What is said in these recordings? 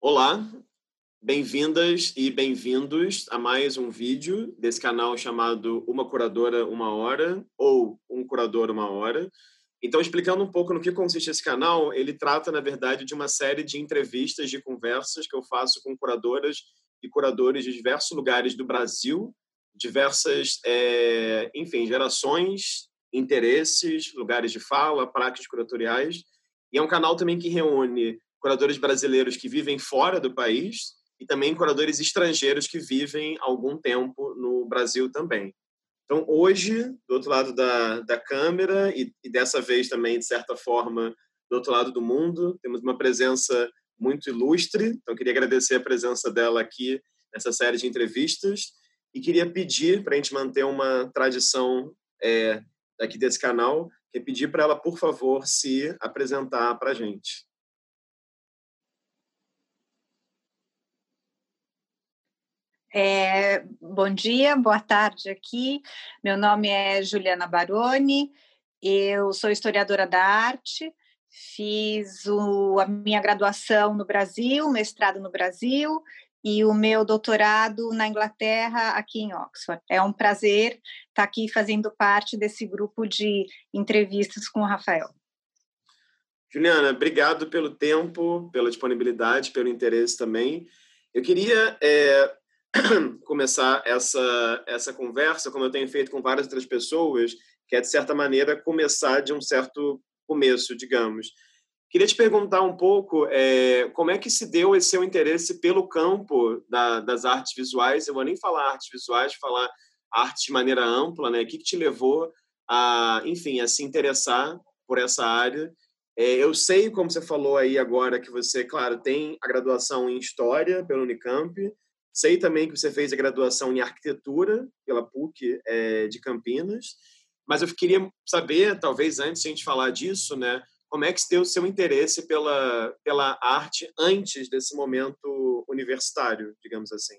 Olá, bem-vindas e bem-vindos a mais um vídeo desse canal chamado Uma Curadora Uma Hora ou Um Curador Uma Hora. Então, explicando um pouco no que consiste esse canal, ele trata, na verdade, de uma série de entrevistas, de conversas que eu faço com curadoras e curadores de diversos lugares do Brasil, diversas, é, enfim, gerações, interesses, lugares de fala, práticas curatoriais. E é um canal também que reúne curadores brasileiros que vivem fora do país e também curadores estrangeiros que vivem algum tempo no Brasil também. Então, hoje, do outro lado da, da câmera, e, e dessa vez também, de certa forma, do outro lado do mundo, temos uma presença muito ilustre. Então, queria agradecer a presença dela aqui nessa série de entrevistas e queria pedir, para a gente manter uma tradição é, aqui desse canal, que pedir para ela, por favor, se apresentar para a gente. É, bom dia, boa tarde aqui. Meu nome é Juliana Baroni, eu sou historiadora da arte, fiz o, a minha graduação no Brasil, mestrado no Brasil e o meu doutorado na Inglaterra, aqui em Oxford. É um prazer estar aqui fazendo parte desse grupo de entrevistas com o Rafael. Juliana, obrigado pelo tempo, pela disponibilidade, pelo interesse também. Eu queria é, começar essa, essa conversa, como eu tenho feito com várias outras pessoas, que é, de certa maneira, começar de um certo começo, digamos. Queria te perguntar um pouco é, como é que se deu esse seu interesse pelo campo da, das artes visuais. Eu vou nem falar artes visuais, falar arte de maneira ampla, né? O que, que te levou a, enfim, a se interessar por essa área? É, eu sei, como você falou aí agora, que você, claro, tem a graduação em História pelo Unicamp, Sei também que você fez a graduação em arquitetura pela PUC é, de Campinas, mas eu queria saber, talvez antes de a gente falar disso, né, como é que se deu o seu interesse pela, pela arte antes desse momento universitário, digamos assim?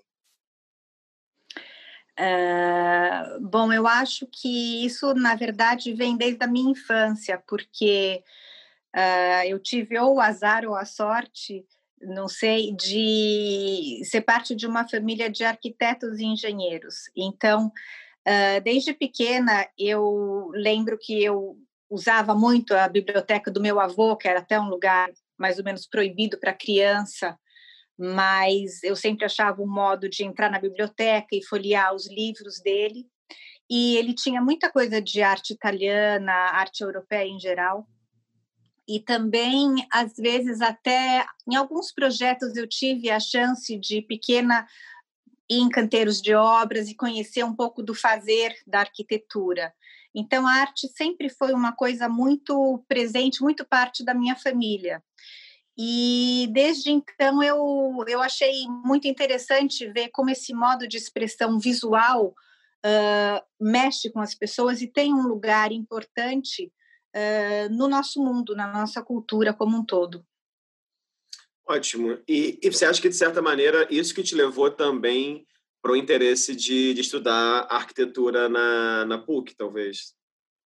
Uh, bom, eu acho que isso, na verdade, vem desde a minha infância, porque uh, eu tive ou o azar ou a sorte não sei, de ser parte de uma família de arquitetos e engenheiros. Então, uh, desde pequena, eu lembro que eu usava muito a biblioteca do meu avô, que era até um lugar mais ou menos proibido para criança, mas eu sempre achava um modo de entrar na biblioteca e folhear os livros dele. E ele tinha muita coisa de arte italiana, arte europeia em geral e também às vezes até em alguns projetos eu tive a chance de pequena ir em canteiros de obras e conhecer um pouco do fazer da arquitetura. Então a arte sempre foi uma coisa muito presente, muito parte da minha família. E desde então eu, eu achei muito interessante ver como esse modo de expressão visual uh, mexe com as pessoas e tem um lugar importante uh, no nosso mundo, na nossa cultura como um todo. Ótimo. E, e, você acha que, de certa maneira, isso que te levou também para o interesse de, de, estudar arquitetura na, na PUC, talvez?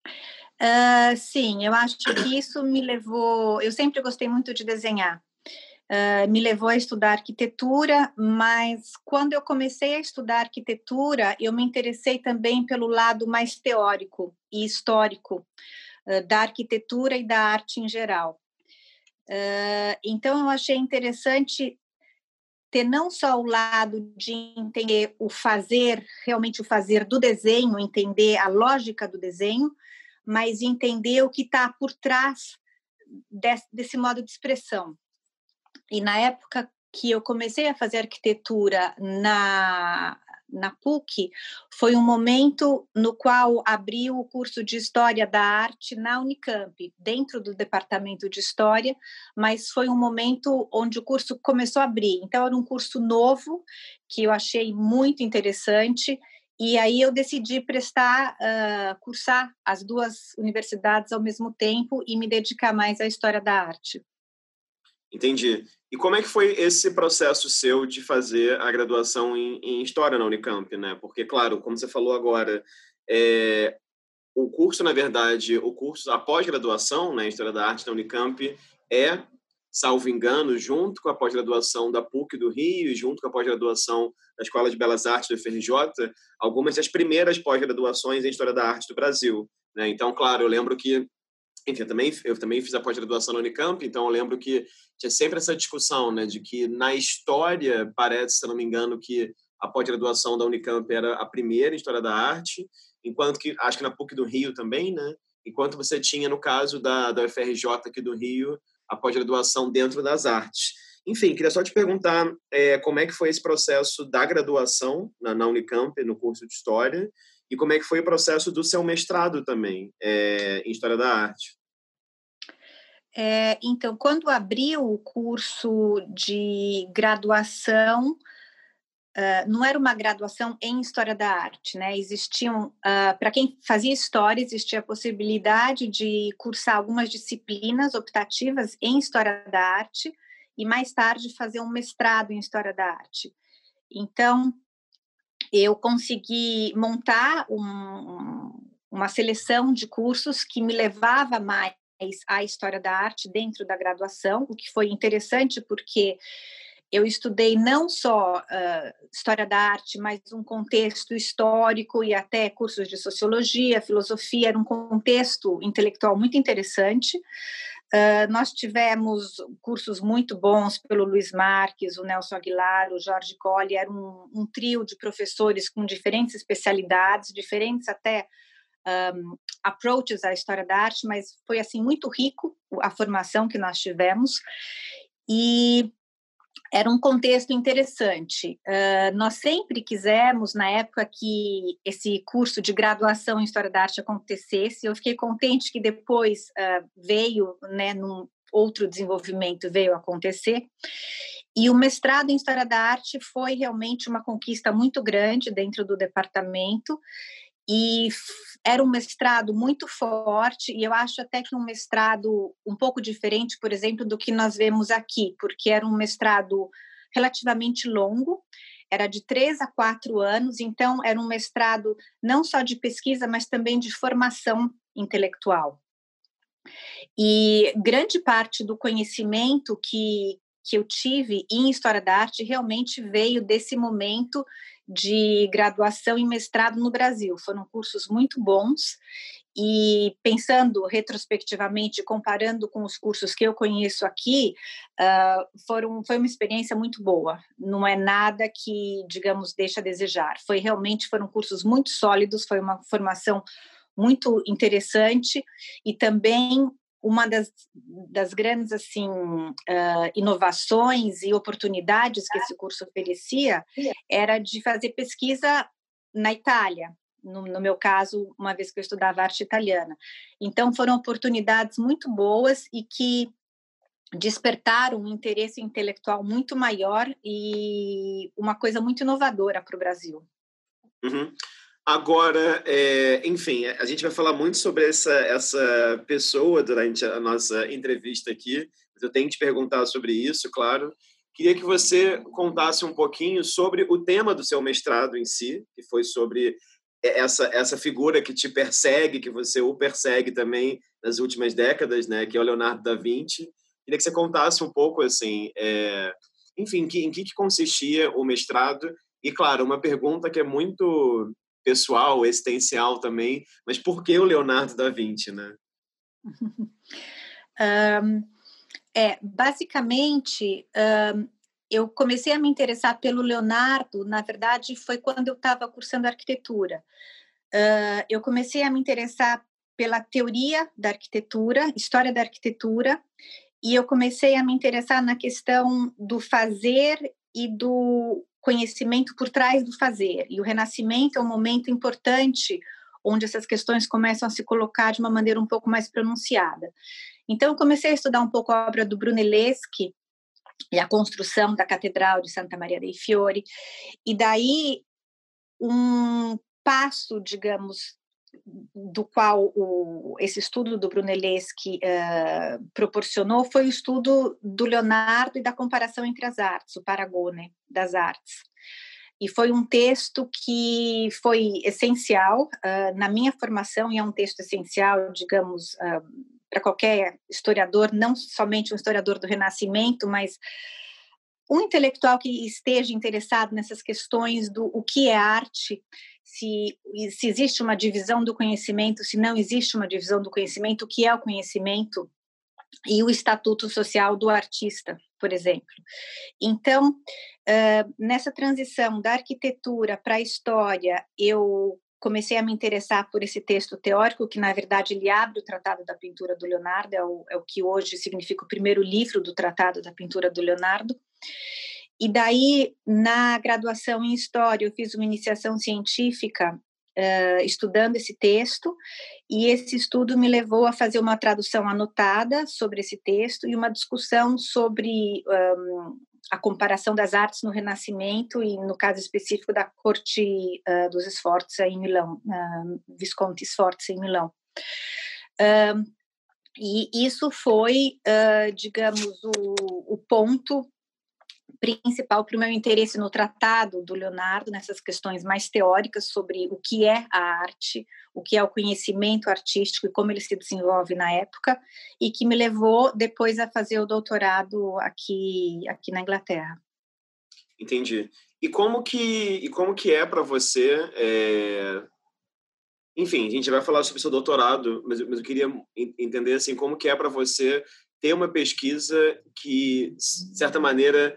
Uh, sim, eu acho que isso me levou. Eu sempre gostei muito de desenhar. Uh, me levou a estudar arquitetura, mas quando eu comecei a estudar arquitetura, eu me interessei também pelo lado mais teórico e histórico da arquitetura e da arte em geral. então, eu achei interessante ter não só o lado de entender o fazer, realmente o fazer do desenho, entender a lógica do desenho, mas entender o que está por trás desse, desse modo de expressão. E na época que eu comecei a fazer arquitetura na na PUC foi um momento no qual abriu o curso de História da Arte na Unicamp, dentro do departamento de História, mas foi um momento onde o curso começou a abrir. Então, era um curso novo que eu achei muito interessante. E aí eu decidi prestar, uh, cursar as duas universidades ao mesmo tempo e me dedicar mais à história da arte. Entendi. E como é que foi esse processo seu de fazer a graduação em, em História na Unicamp, né? Porque, claro, como você falou agora, é, o curso, na verdade, o curso, a pós-graduação né, em História da Arte na Unicamp é salvo engano, junto com a pós-graduação da PUC do Rio junto com a pós-graduação da Escola de Belas Artes do FRJ, algumas das primeiras pós-graduações em História da Arte do Brasil. Né? Então, claro, eu lembro que enfim, eu também, eu também fiz a pós-graduação na Unicamp, então eu lembro que tinha sempre essa discussão, né, de que na história, parece, se não me engano, que a pós-graduação da Unicamp era a primeira em História da Arte, enquanto que, acho que na PUC do Rio também, né, enquanto você tinha, no caso da, da UFRJ aqui do Rio, a pós-graduação dentro das artes. Enfim, queria só te perguntar é, como é que foi esse processo da graduação na, na Unicamp, no curso de História, e como é que foi o processo do seu mestrado também é, em História da Arte? É, então, quando abriu o curso de graduação, uh, não era uma graduação em História da Arte, né? Existiam, uh, para quem fazia História, existia a possibilidade de cursar algumas disciplinas optativas em História da Arte e mais tarde fazer um mestrado em História da Arte. Então, eu consegui montar um, uma seleção de cursos que me levava mais à história da arte dentro da graduação, o que foi interessante porque eu estudei não só uh, história da arte, mas um contexto histórico e até cursos de sociologia, filosofia, era um contexto intelectual muito interessante. Uh, nós tivemos cursos muito bons pelo Luiz Marques, o Nelson Aguilar, o Jorge Colli, era um, um trio de professores com diferentes especialidades, diferentes até um, approaches à história da arte, mas foi assim muito rico a formação que nós tivemos. E era um contexto interessante. Uh, nós sempre quisemos, na época que esse curso de graduação em História da Arte acontecesse, eu fiquei contente que depois uh, veio, né, num outro desenvolvimento veio acontecer. E o mestrado em História da Arte foi realmente uma conquista muito grande dentro do departamento e era um mestrado muito forte e eu acho até que um mestrado um pouco diferente, por exemplo, do que nós vemos aqui, porque era um mestrado relativamente longo, era de três a quatro anos, então era um mestrado não só de pesquisa, mas também de formação intelectual. E grande parte do conhecimento que, que eu tive em História da Arte realmente veio desse momento de graduação e mestrado no Brasil. Foram cursos muito bons e pensando retrospectivamente, comparando com os cursos que eu conheço aqui, uh, foram, foi uma experiência muito boa. Não é nada que, digamos, deixa a desejar. Foi realmente foram cursos muito sólidos, foi uma formação muito interessante e também uma das, das grandes assim uh, inovações e oportunidades que esse curso oferecia era de fazer pesquisa na Itália, no, no, meu caso, uma vez que eu estudava arte italiana. Então, foram oportunidades muito boas e que despertaram um interesse intelectual muito maior e uma coisa muito inovadora para o Brasil. Uhum. Agora, é, enfim, a gente vai falar muito sobre essa, essa pessoa durante a nossa entrevista aqui, eu tenho que te perguntar sobre isso, claro. Queria que você contasse um pouquinho sobre o tema do seu mestrado em si, que foi sobre essa, essa figura que te persegue, que você o persegue também nas últimas décadas, né, que é o Leonardo da Vinci. Queria que você contasse um pouco, assim, é, enfim, que, em que, que consistia o mestrado. E, claro, uma pergunta que é muito pessoal, existencial também, mas por que o Leonardo da Vinci, né? um, é, basicamente, um, eu comecei a me interessar pelo Leonardo, na verdade, foi quando eu estava cursando arquitetura. Uh, eu comecei a me interessar pela teoria da arquitetura, história da arquitetura, e eu comecei a me interessar na questão do fazer e do conhecimento por trás do fazer. E o Renascimento é um momento importante onde essas questões começam a se colocar de uma maneira um pouco mais pronunciada. Então, eu comecei a estudar um pouco a obra do Brunelleschi e a construção da Catedral de Santa Maria dei Fiori, e daí um passo, digamos, do qual o, esse estudo do Brunelleschi uh, proporcionou foi o estudo do Leonardo e da comparação entre as artes, o Paragone das artes. E foi um texto que foi essencial uh, na minha formação, e é um texto essencial, digamos, uh, para qualquer historiador, não somente um historiador do Renascimento, mas um intelectual que esteja interessado nessas questões do o que é arte, se, se existe uma divisão do conhecimento, se não existe uma divisão do conhecimento, o que é o conhecimento e o estatuto social do artista, por exemplo. Então, uh, nessa transição da arquitetura para a história, eu comecei a me interessar por esse texto teórico, que na verdade ele abre o Tratado da Pintura do Leonardo, é o, é o que hoje significa o primeiro livro do Tratado da Pintura do Leonardo. E daí, na graduação em História, eu fiz uma iniciação científica uh, estudando esse texto, e esse estudo me levou a fazer uma tradução anotada sobre esse texto e uma discussão sobre um, a comparação das artes no Renascimento e, no caso específico, da corte uh, dos Sforza em Milão, uh, Visconti Sforza em Milão. Uh, e isso foi, digamos, o, o ponto principal para o meu interesse no tratado do Leonardo, nessas questões mais teóricas sobre o que é a arte, o que é o conhecimento artístico e como ele se desenvolve na época, e que me levou depois a fazer o doutorado aqui, aqui na Inglaterra. Entendi. E como que, e como que é para você? É... Enfim, a gente vai falar sobre seu doutorado, mas, mas eu queria entender assim como que é para você ter uma pesquisa que, de certa maneira,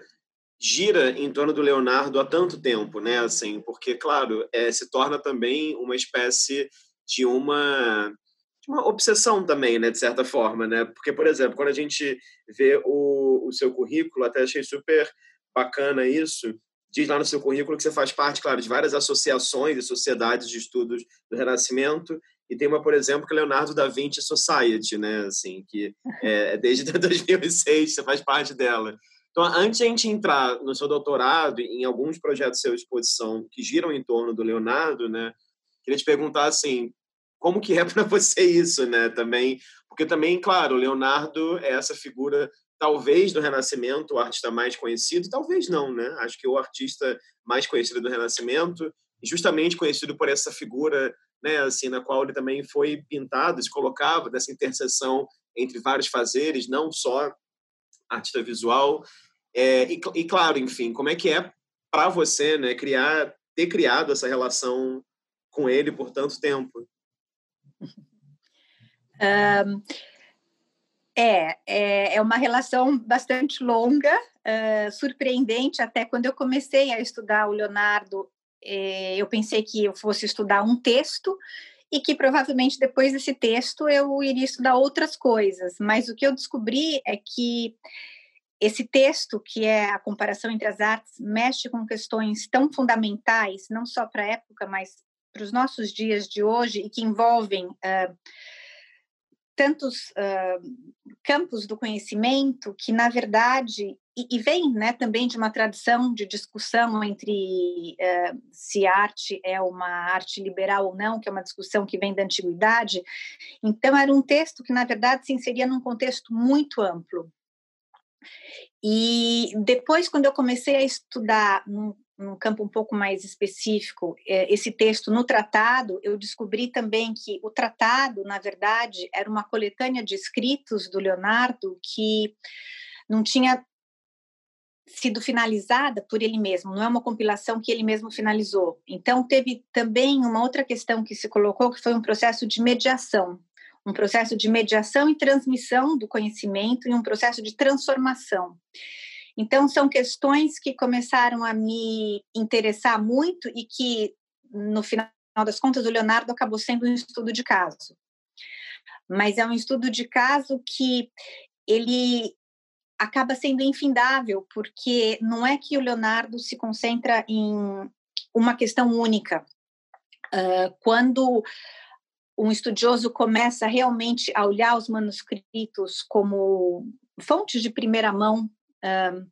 gira em torno do Leonardo há tanto tempo, né? Assim, porque claro, é, se torna também uma espécie de uma de uma obsessão também, né? De certa forma, né? Porque, por exemplo, quando a gente vê o, o seu currículo, até achei super bacana isso. Diz lá no seu currículo que você faz parte, claro, de várias associações e sociedades de estudos do Renascimento e tem uma, por exemplo, que é Leonardo da Vinci Society, né? Assim, que é desde 2006 você faz parte dela. Então, antes de a gente entrar no seu doutorado, em alguns projetos de exposição que giram em torno do Leonardo, né, queria te perguntar assim, como que é para você isso, né, também, porque também, claro, o Leonardo é essa figura talvez do Renascimento, o artista mais conhecido, talvez não, né? Acho que o artista mais conhecido do Renascimento, justamente conhecido por essa figura, né, assim, na qual ele também foi pintado, se colocava dessa interseção entre vários fazeres, não só artista visual, é, e, e, claro, enfim, como é que é para você, né, criar, ter criado essa relação com ele por tanto tempo? Um, é, é, é, uma relação bastante longa, uh, surpreendente. Até quando eu comecei a estudar o Leonardo, eh, eu pensei que eu fosse estudar um texto e que provavelmente depois desse texto eu iria estudar outras coisas. Mas o que eu descobri é que esse texto, que é a comparação entre as artes, mexe com questões tão fundamentais, não só para a época, mas para os nossos dias de hoje, e que envolvem uh, tantos uh, campos do conhecimento que, na verdade, e, e, vem né, também de uma tradição de discussão entre uh, se arte é uma arte liberal ou não, que é uma discussão que vem da antiguidade. Então, era um texto que, na verdade, se inseria num contexto muito amplo. E depois, quando eu comecei a estudar num, num campo um pouco mais específico é, esse texto no tratado, eu descobri também que o tratado, na verdade, era uma coletânea de escritos do Leonardo que não tinha sido finalizada por ele mesmo, não é uma compilação que ele mesmo finalizou. Então, teve também uma outra questão que se colocou, que foi um processo de mediação um processo de mediação e transmissão do conhecimento e um processo de transformação. Então, são questões que começaram a me interessar muito e que, no final das contas, o Leonardo acabou sendo um estudo de caso. Mas é um estudo de caso que ele acaba sendo infindável, porque não é que o Leonardo se concentra em uma questão única. Uh, quando um estudioso começa realmente a olhar os manuscritos como fontes de primeira mão, uh,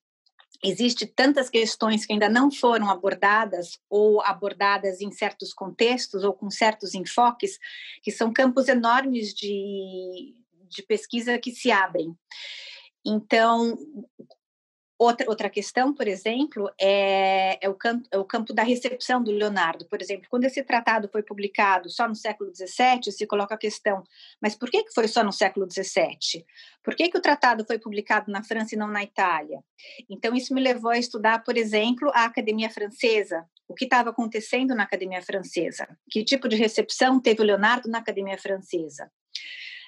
existe tantas questões que ainda não foram abordadas ou abordadas em certos contextos ou com certos enfoques, que são campos enormes de, de pesquisa que se abrem. Então, Outra, outra questão, por exemplo, é, é, o campo, é o campo da recepção do Leonardo. Por exemplo, quando esse tratado foi publicado só no século XVII, se coloca a questão, mas por que, que foi só no século XVII? Por que, que o tratado foi publicado na França e não na Itália? Então, isso me levou a estudar, por exemplo, a Academia Francesa, o que estava acontecendo na Academia Francesa, que tipo de recepção teve o Leonardo na Academia Francesa.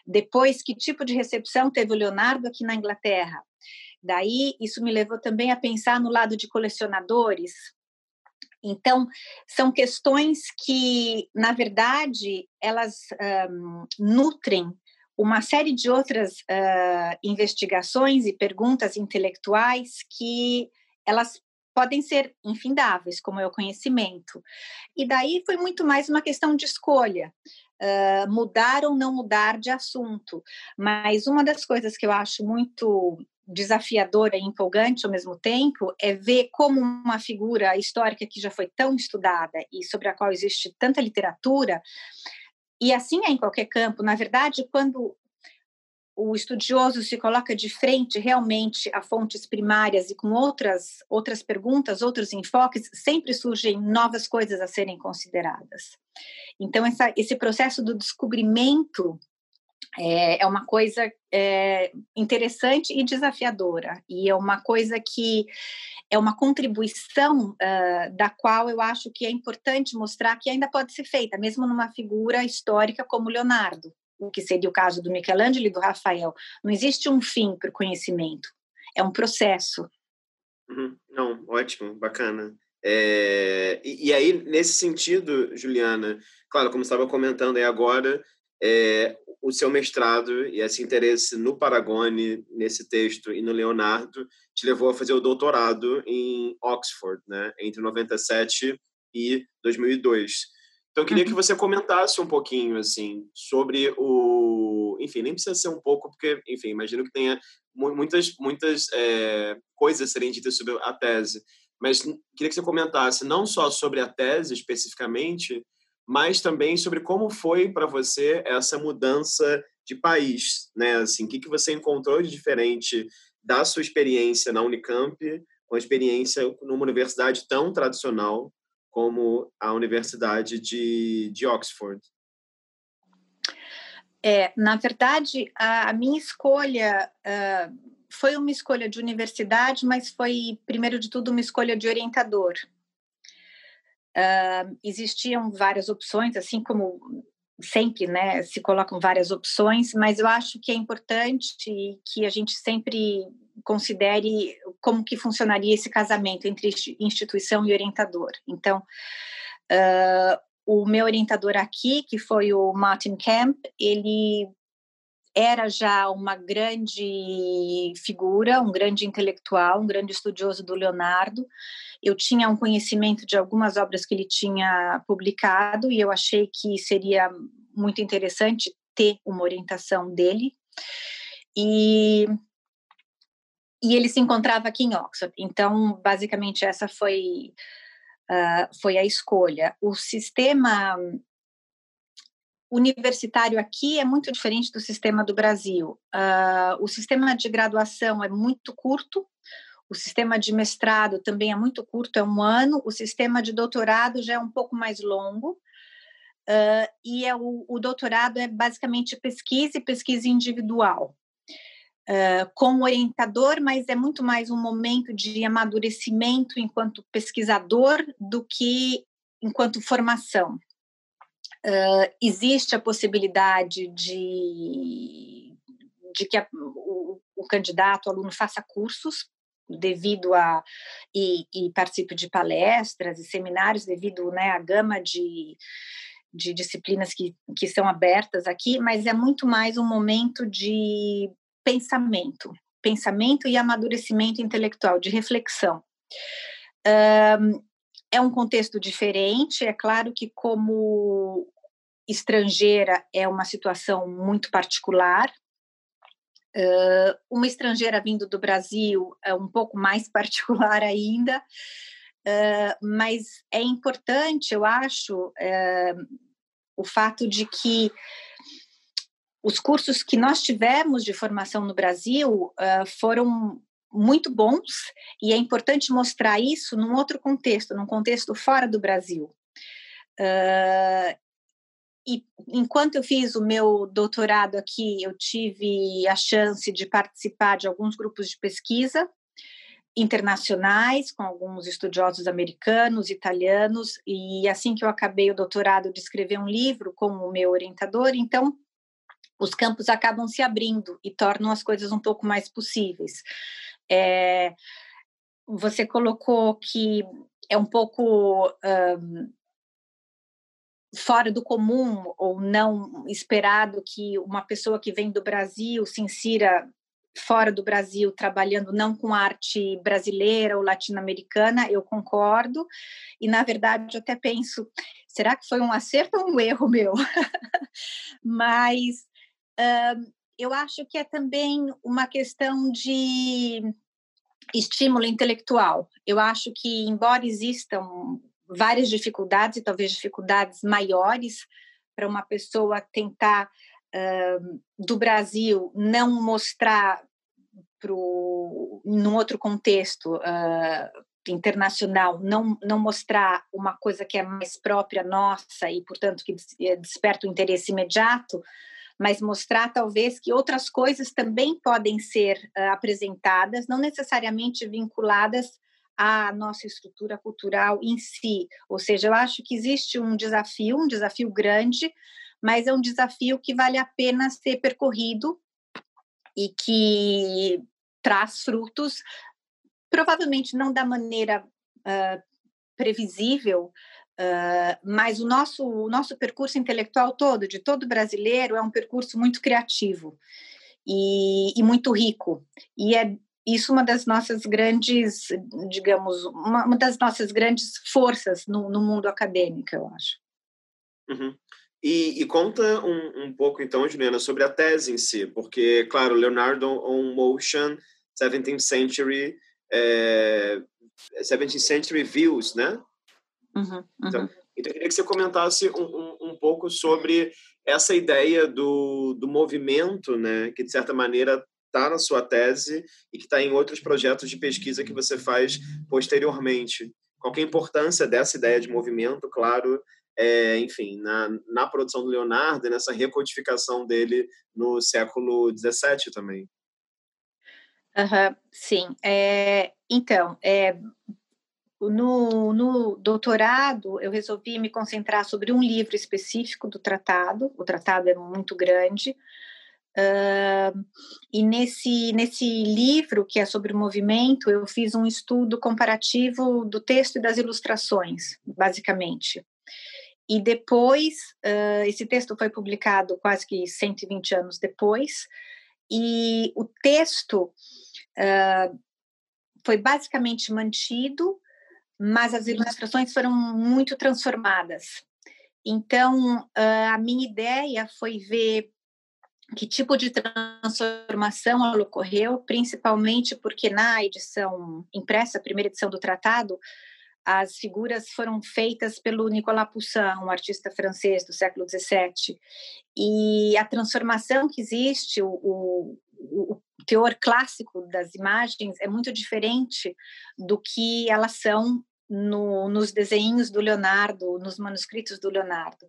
Depois, que tipo de recepção teve o Leonardo aqui na Inglaterra? Daí, isso me levou também a pensar no lado de colecionadores. Então, são questões que, na verdade, elas um, nutrem uma série de outras uh, investigações e perguntas intelectuais que elas podem ser infindáveis, como é o conhecimento. E daí foi muito mais uma questão de escolha. Uh, mudar ou não mudar de assunto. Mas uma das coisas que eu acho muito desafiadora e empolgante ao mesmo tempo é ver como uma figura histórica que já foi tão estudada e sobre a qual existe tanta literatura, e assim é em qualquer campo, na verdade, quando o estudioso se coloca de frente realmente a fontes primárias e com outras outras perguntas, outros enfoques, sempre surgem novas coisas a serem consideradas. Então essa, esse processo do descobrimento é, é uma coisa é, interessante e desafiadora, e é uma coisa que é uma contribuição uh, da qual eu acho que é importante mostrar que ainda pode ser feita, mesmo numa figura histórica como Leonardo, o que seria o caso do Michelangelo e do Rafael. Não existe um fim para o conhecimento, é um processo. Uhum. Não, ótimo, bacana. É, e, e, aí, nesse sentido, Juliana, claro, como estava comentando aí agora, é, o seu mestrado e esse interesse no Paragone, nesse texto, e no Leonardo, te levou a fazer o doutorado em Oxford, né, entre 97 e 2002. Então, eu queria que uhum. você comentasse um pouquinho, assim, sobre o... Enfim, nem precisa ser um pouco, porque, enfim, imagino que tenha muitas, muitas é, coisas serem ditas sobre a tese, mas queria que você comentasse não só sobre a tese especificamente, mas também sobre como foi para você essa mudança de país, né? Assim, o que, que você encontrou de diferente da sua experiência na Unicamp com a experiência numa universidade tão tradicional como a Universidade de, de Oxford? É, na verdade, a, a minha escolha uh, foi uma escolha de universidade, mas foi, primeiro de tudo, uma escolha de orientador. Uh, existiam várias opções, assim como sempre, né, se colocam várias opções, mas eu acho que é importante que a gente sempre considere como que funcionaria esse casamento entre instituição e orientador. Então, uh, o meu orientador aqui, que foi o Martin Kemp, ele era já uma grande figura, um grande intelectual, um grande estudioso do Leonardo. Eu tinha um conhecimento de algumas obras que ele tinha publicado e eu achei que seria muito interessante ter uma orientação dele. E e ele se encontrava aqui em Oxford. Então, basicamente, essa foi, uh, foi a escolha. O sistema universitário aqui é muito diferente do sistema do Brasil. Uh, o sistema de graduação é muito curto, o sistema de mestrado também é muito curto, é um ano, o sistema de doutorado já é um pouco mais longo, uh, e é o, o, doutorado é basicamente pesquisa e pesquisa individual. Uh, com orientador, mas é muito mais um momento de amadurecimento enquanto pesquisador do que enquanto formação. Uh, existe a possibilidade de, de que a, o, o, candidato, o aluno, faça cursos devido a e, e participe de palestras e seminários devido né, à gama de, de disciplinas que, que são abertas aqui, mas é muito mais um momento de pensamento, pensamento e amadurecimento intelectual, de reflexão. Um, é um contexto diferente, é claro que como estrangeira é uma situação muito particular. Uh, uma estrangeira vindo do Brasil é um pouco mais particular ainda, uh, mas é importante, eu acho, uh, o fato de que os cursos que nós tivemos de formação no Brasil foram muito bons e é importante mostrar isso num outro contexto, num contexto fora do Brasil. E enquanto eu fiz o meu doutorado aqui, eu tive a chance de participar de alguns grupos de pesquisa internacionais, com alguns estudiosos americanos, italianos, e assim que eu acabei o doutorado, de escrever um livro com o meu orientador, então os campos acabam se abrindo e tornam as coisas um pouco mais possíveis. É, você colocou que é um pouco um, fora do comum ou não esperado que uma pessoa que vem do Brasil se insira fora do Brasil trabalhando não com arte brasileira ou latino-americana, eu concordo. E na verdade eu até penso, será que foi um acerto ou um erro meu? Mas eu acho que é também uma questão de estímulo intelectual. Eu acho que embora existam várias dificuldades e talvez dificuldades maiores para uma pessoa tentar uh, do Brasil não mostrar pro num outro contexto uh, internacional não não mostrar uma coisa que é mais própria nossa e portanto que eh, desperta o interesse imediato mas mostrar talvez que outras coisas também podem ser uh, apresentadas não necessariamente vinculadas a nossa estrutura cultural em si. Ou seja, eu acho que existe um desafio, um desafio grande, mas é um desafio que vale a pena ser percorrido e que traz frutos, provavelmente não da maneira uh, previsível, uh, mas o nosso, o nosso percurso intelectual todo, de todo brasileiro, é um percurso muito criativo. E, e muito rico. E é isso uma das nossas grandes, digamos, uma, uma das nossas grandes forças no, no mundo acadêmico, eu acho. Uhum. E, e, conta um, um, pouco, então, Juliana, sobre a tese em si, porque, claro, Leonardo on Motion, 17th Century, é, 17th Century Views, né? Uhum, uhum. Então, então, eu queria que você comentasse um, um, um pouco sobre essa ideia do, do movimento, né, que, de certa maneira, está na sua tese e que está em outros projetos de pesquisa que você faz posteriormente. Qual é a importância dessa ideia de movimento, claro, é, enfim, na, na produção do Leonardo e nessa recodificação dele no século XVII também. Uhum, sim. É, então, é, no, no, doutorado, eu resolvi me concentrar sobre um livro específico do tratado. O tratado é muito grande, Uh, e nesse, nesse livro, que é sobre o movimento, eu fiz um estudo comparativo do texto e das ilustrações, basicamente. E depois, uh, esse texto foi publicado quase que 120 anos depois, e o texto uh, foi basicamente mantido, mas as ilustrações foram muito transformadas. Então, a minha ideia foi ver que tipo de transformação ela ocorreu, principalmente porque na edição impressa, a primeira edição do tratado, as figuras foram feitas pelo Nicolas Poussin, um artista francês do século XVII, e a transformação que existe, o, o, o teor clássico das imagens é muito diferente do que elas são no, nos desenhos do Leonardo, nos manuscritos do Leonardo.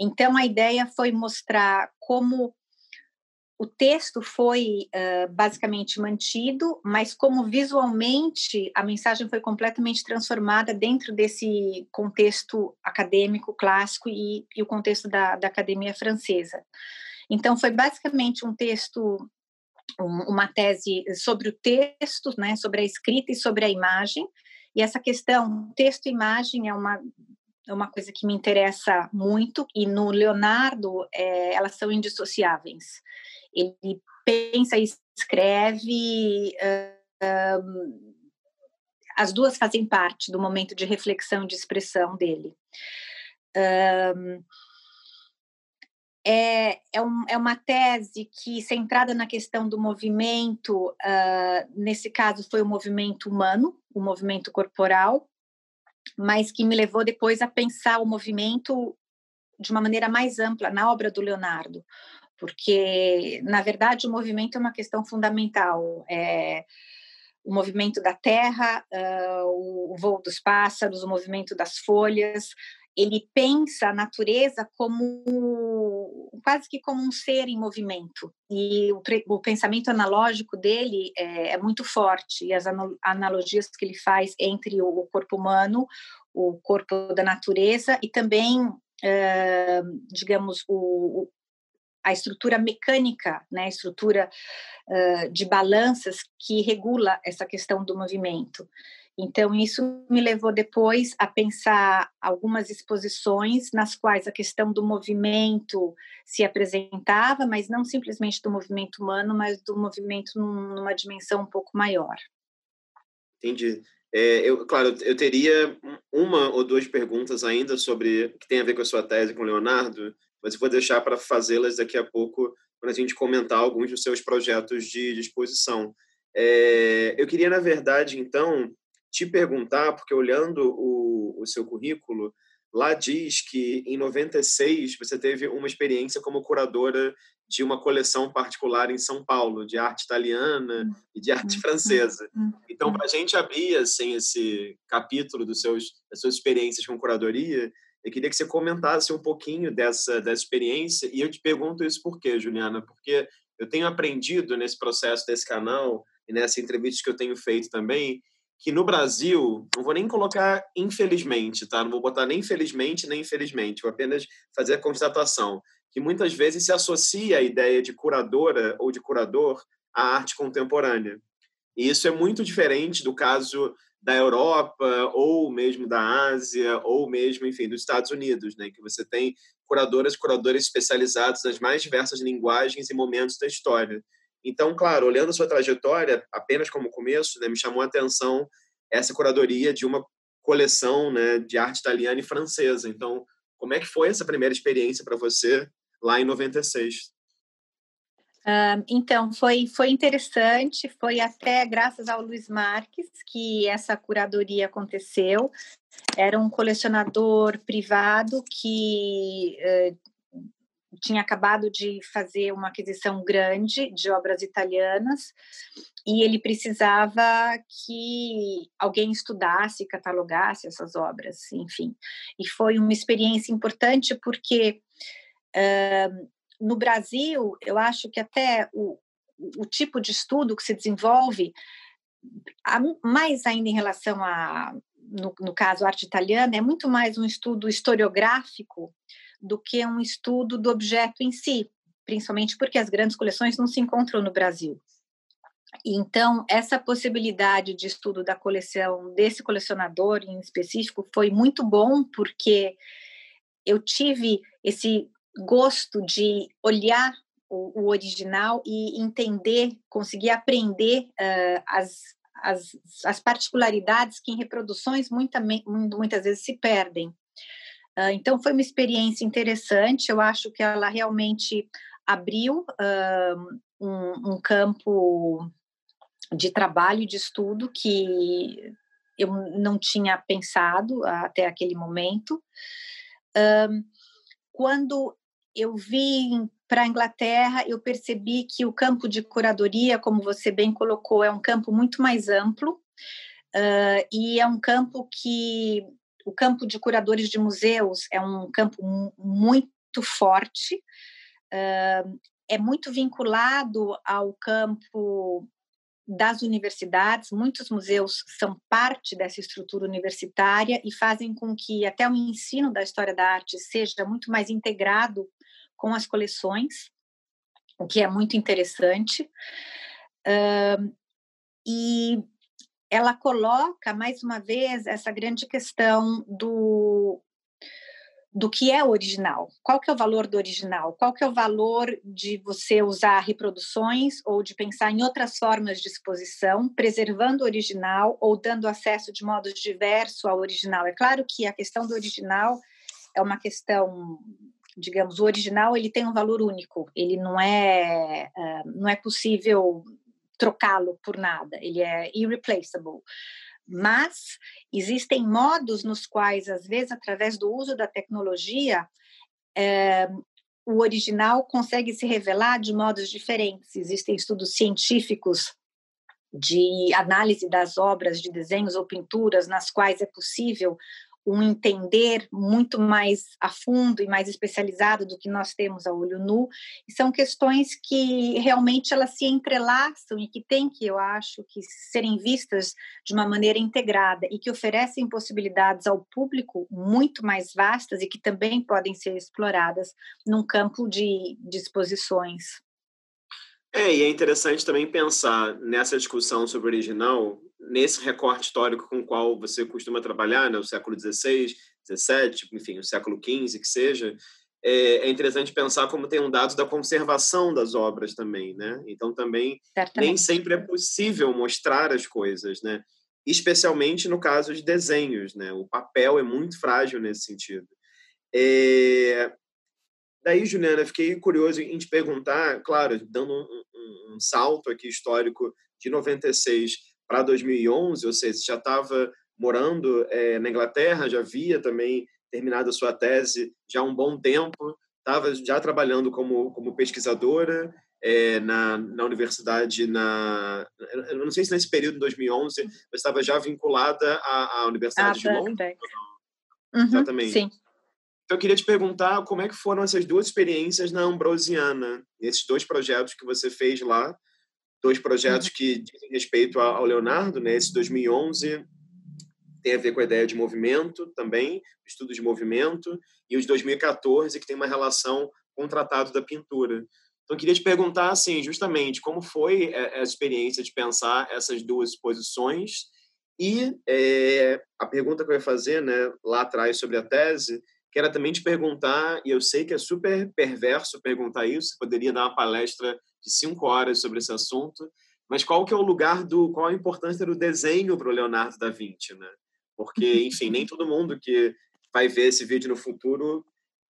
Então, a ideia foi mostrar como o texto foi uh, basicamente mantido, mas como visualmente a mensagem foi completamente transformada dentro desse contexto acadêmico clássico e, e o contexto da, da, academia francesa. Então, foi basicamente um texto, um, uma tese sobre o texto, né, sobre a escrita e sobre a imagem. E essa questão texto e imagem é uma é uma coisa que me interessa muito e no Leonardo é, elas são indissociáveis ele pensa e escreve. Uh, as duas fazem parte do momento de reflexão e de expressão dele. Uh, é, é, um, é, uma tese que, centrada na questão do movimento, uh, nesse caso foi o movimento humano, o movimento corporal, mas que me levou depois a pensar o movimento de uma maneira mais ampla na obra do Leonardo, porque, na verdade, o movimento é uma questão fundamental. É, o movimento da terra, uh, o voo dos pássaros, o movimento das folhas. Ele pensa a natureza como quase que como um ser em movimento. E o, o pensamento analógico dele é, é, muito forte. E as analogias que ele faz entre o corpo humano, o corpo da natureza e também, uh, digamos, o, a estrutura mecânica, né, a estrutura uh, de balanças que regula essa questão do movimento. Então, isso me levou depois a pensar algumas exposições nas quais a questão do movimento se apresentava, mas não simplesmente do movimento humano, mas do movimento numa dimensão um pouco maior. Entendi. É, eu, claro, eu teria uma ou duas perguntas ainda sobre que tem a ver com a sua tese com o Leonardo, mas eu vou deixar para fazê-las daqui a pouco, quando a gente comentar alguns dos seus projetos de, de exposição. É, eu queria, na verdade, então, te perguntar, porque olhando o, o seu currículo, lá diz que em 96 você teve uma experiência como curadora de uma coleção particular em São Paulo, de arte italiana e de arte francesa. Então, para a gente abrir assim, esse capítulo dos seus, das suas experiências com curadoria, eu queria que você comentasse um pouquinho dessa, dessa experiência. E eu te pergunto isso por quê, Juliana? Porque eu tenho aprendido nesse processo desse canal e nessas entrevistas que eu tenho feito também, que no Brasil, não vou nem colocar infelizmente, tá? Não vou botar nem felizmente nem infelizmente, vou apenas fazer a constatação que muitas vezes se associa a ideia de curadora ou de curador à arte contemporânea. E isso é muito diferente do caso da Europa ou mesmo da Ásia ou mesmo, enfim, dos Estados Unidos, né, que você tem curadoras, curadores especializados nas mais diversas linguagens e momentos da história. Então, claro, olhando a sua trajetória, apenas como começo, né, me chamou a atenção essa curadoria de uma coleção, né, de arte italiana e francesa. Então, como é que foi essa primeira experiência para você lá em 96? Então, foi, foi interessante, foi até graças ao Luiz Marques que essa curadoria aconteceu. Era um colecionador privado que uh, tinha acabado de fazer uma aquisição grande de obras italianas e ele precisava que alguém estudasse, catalogasse essas obras, enfim. E foi uma experiência importante porque uh, no Brasil, eu acho que até o, o tipo de estudo que se desenvolve, mais ainda em relação a, no, no caso, arte italiana, é muito mais um estudo historiográfico do que um estudo do objeto em si, principalmente porque as grandes coleções não se encontram no Brasil. Então, essa possibilidade de estudo da coleção desse colecionador em específico foi muito bom, porque eu tive esse gosto de olhar o, o original e entender, conseguir aprender uh, as, as, as, particularidades que em reproduções muita, muitas vezes se perdem. Uh, então, foi uma experiência interessante, eu acho que ela realmente abriu uh, um, um campo de trabalho, de estudo que eu não tinha pensado até aquele momento. Quando eu vim para a Inglaterra, eu percebi que o campo de curadoria, como você bem colocou, é um campo muito mais amplo uh, e é um campo que o campo de curadores de museus é um campo muito forte, uh, é muito vinculado ao campo das universidades, muitos museus são parte dessa estrutura universitária e fazem com que até o ensino da história da arte seja muito mais integrado com as coleções, o que é muito interessante. Uh, e ela coloca, mais uma vez, essa grande questão do, do que é original. Qual que é o valor do original? Qual que é o valor de você usar reproduções ou de pensar em outras formas de exposição, preservando o original ou dando acesso de modos diversos ao original? É claro que a questão do original é uma questão digamos, o original ele tem um valor único, ele não é, uh, não é possível trocá-lo por nada, ele é irreplaceable. Mas existem modos nos quais, às vezes, através do uso da tecnologia, é, o original consegue se revelar de modos diferentes. Existem estudos científicos de análise das obras de desenhos ou pinturas nas quais é possível um entender muito mais a fundo e mais especializado do que nós temos a olho nu, e são questões que realmente elas se entrelaçam e que têm que, eu acho, que serem vistas de uma maneira integrada e que oferecem possibilidades ao público muito mais vastas e que também podem ser exploradas num campo de, exposições. É, e é interessante também pensar nessa discussão sobre o original, nesse recorte histórico com o qual você costuma trabalhar, né, o século XVI, XVII, enfim, o século XV, que seja, é, é, interessante pensar como tem um dado da conservação das obras também, né? Então também Certamente. nem sempre é possível mostrar as coisas, né? Especialmente no caso de desenhos, né? O papel é muito frágil nesse sentido. É... Daí, Juliana, fiquei curioso em te perguntar, claro, dando um, um, um salto aqui histórico de 96 para 2011, ou seja, já estava morando é, na Inglaterra, já havia também terminado a sua tese já há um bom tempo, estava já trabalhando como, como pesquisadora é, na, na universidade, na, eu não sei se nesse período, em 2011, mas estava já vinculada à, à Universidade ah, de Londres. Uhum, Exatamente. Sim. Então, eu queria te perguntar como é que foram essas duas experiências na Ambrosiana, esses dois projetos que você fez lá, dois projetos uhum. que dizem respeito ao Leonardo, né? Esse 2011 tem a ver com a ideia de movimento também, estudo de movimento, e os 2014 que tem uma relação com o Tratado da Pintura. Então, queria te perguntar, assim, justamente, como foi a experiência de pensar essas duas posições e é, a pergunta que eu ia fazer, né, lá atrás sobre a tese, que era também te perguntar, e eu sei que é super perverso perguntar isso, poderia dar uma palestra de cinco horas sobre esse assunto, mas qual que é o lugar do, qual a importância do desenho para o Leonardo da Vinci, né? Porque, enfim, nem todo mundo que vai ver esse vídeo no futuro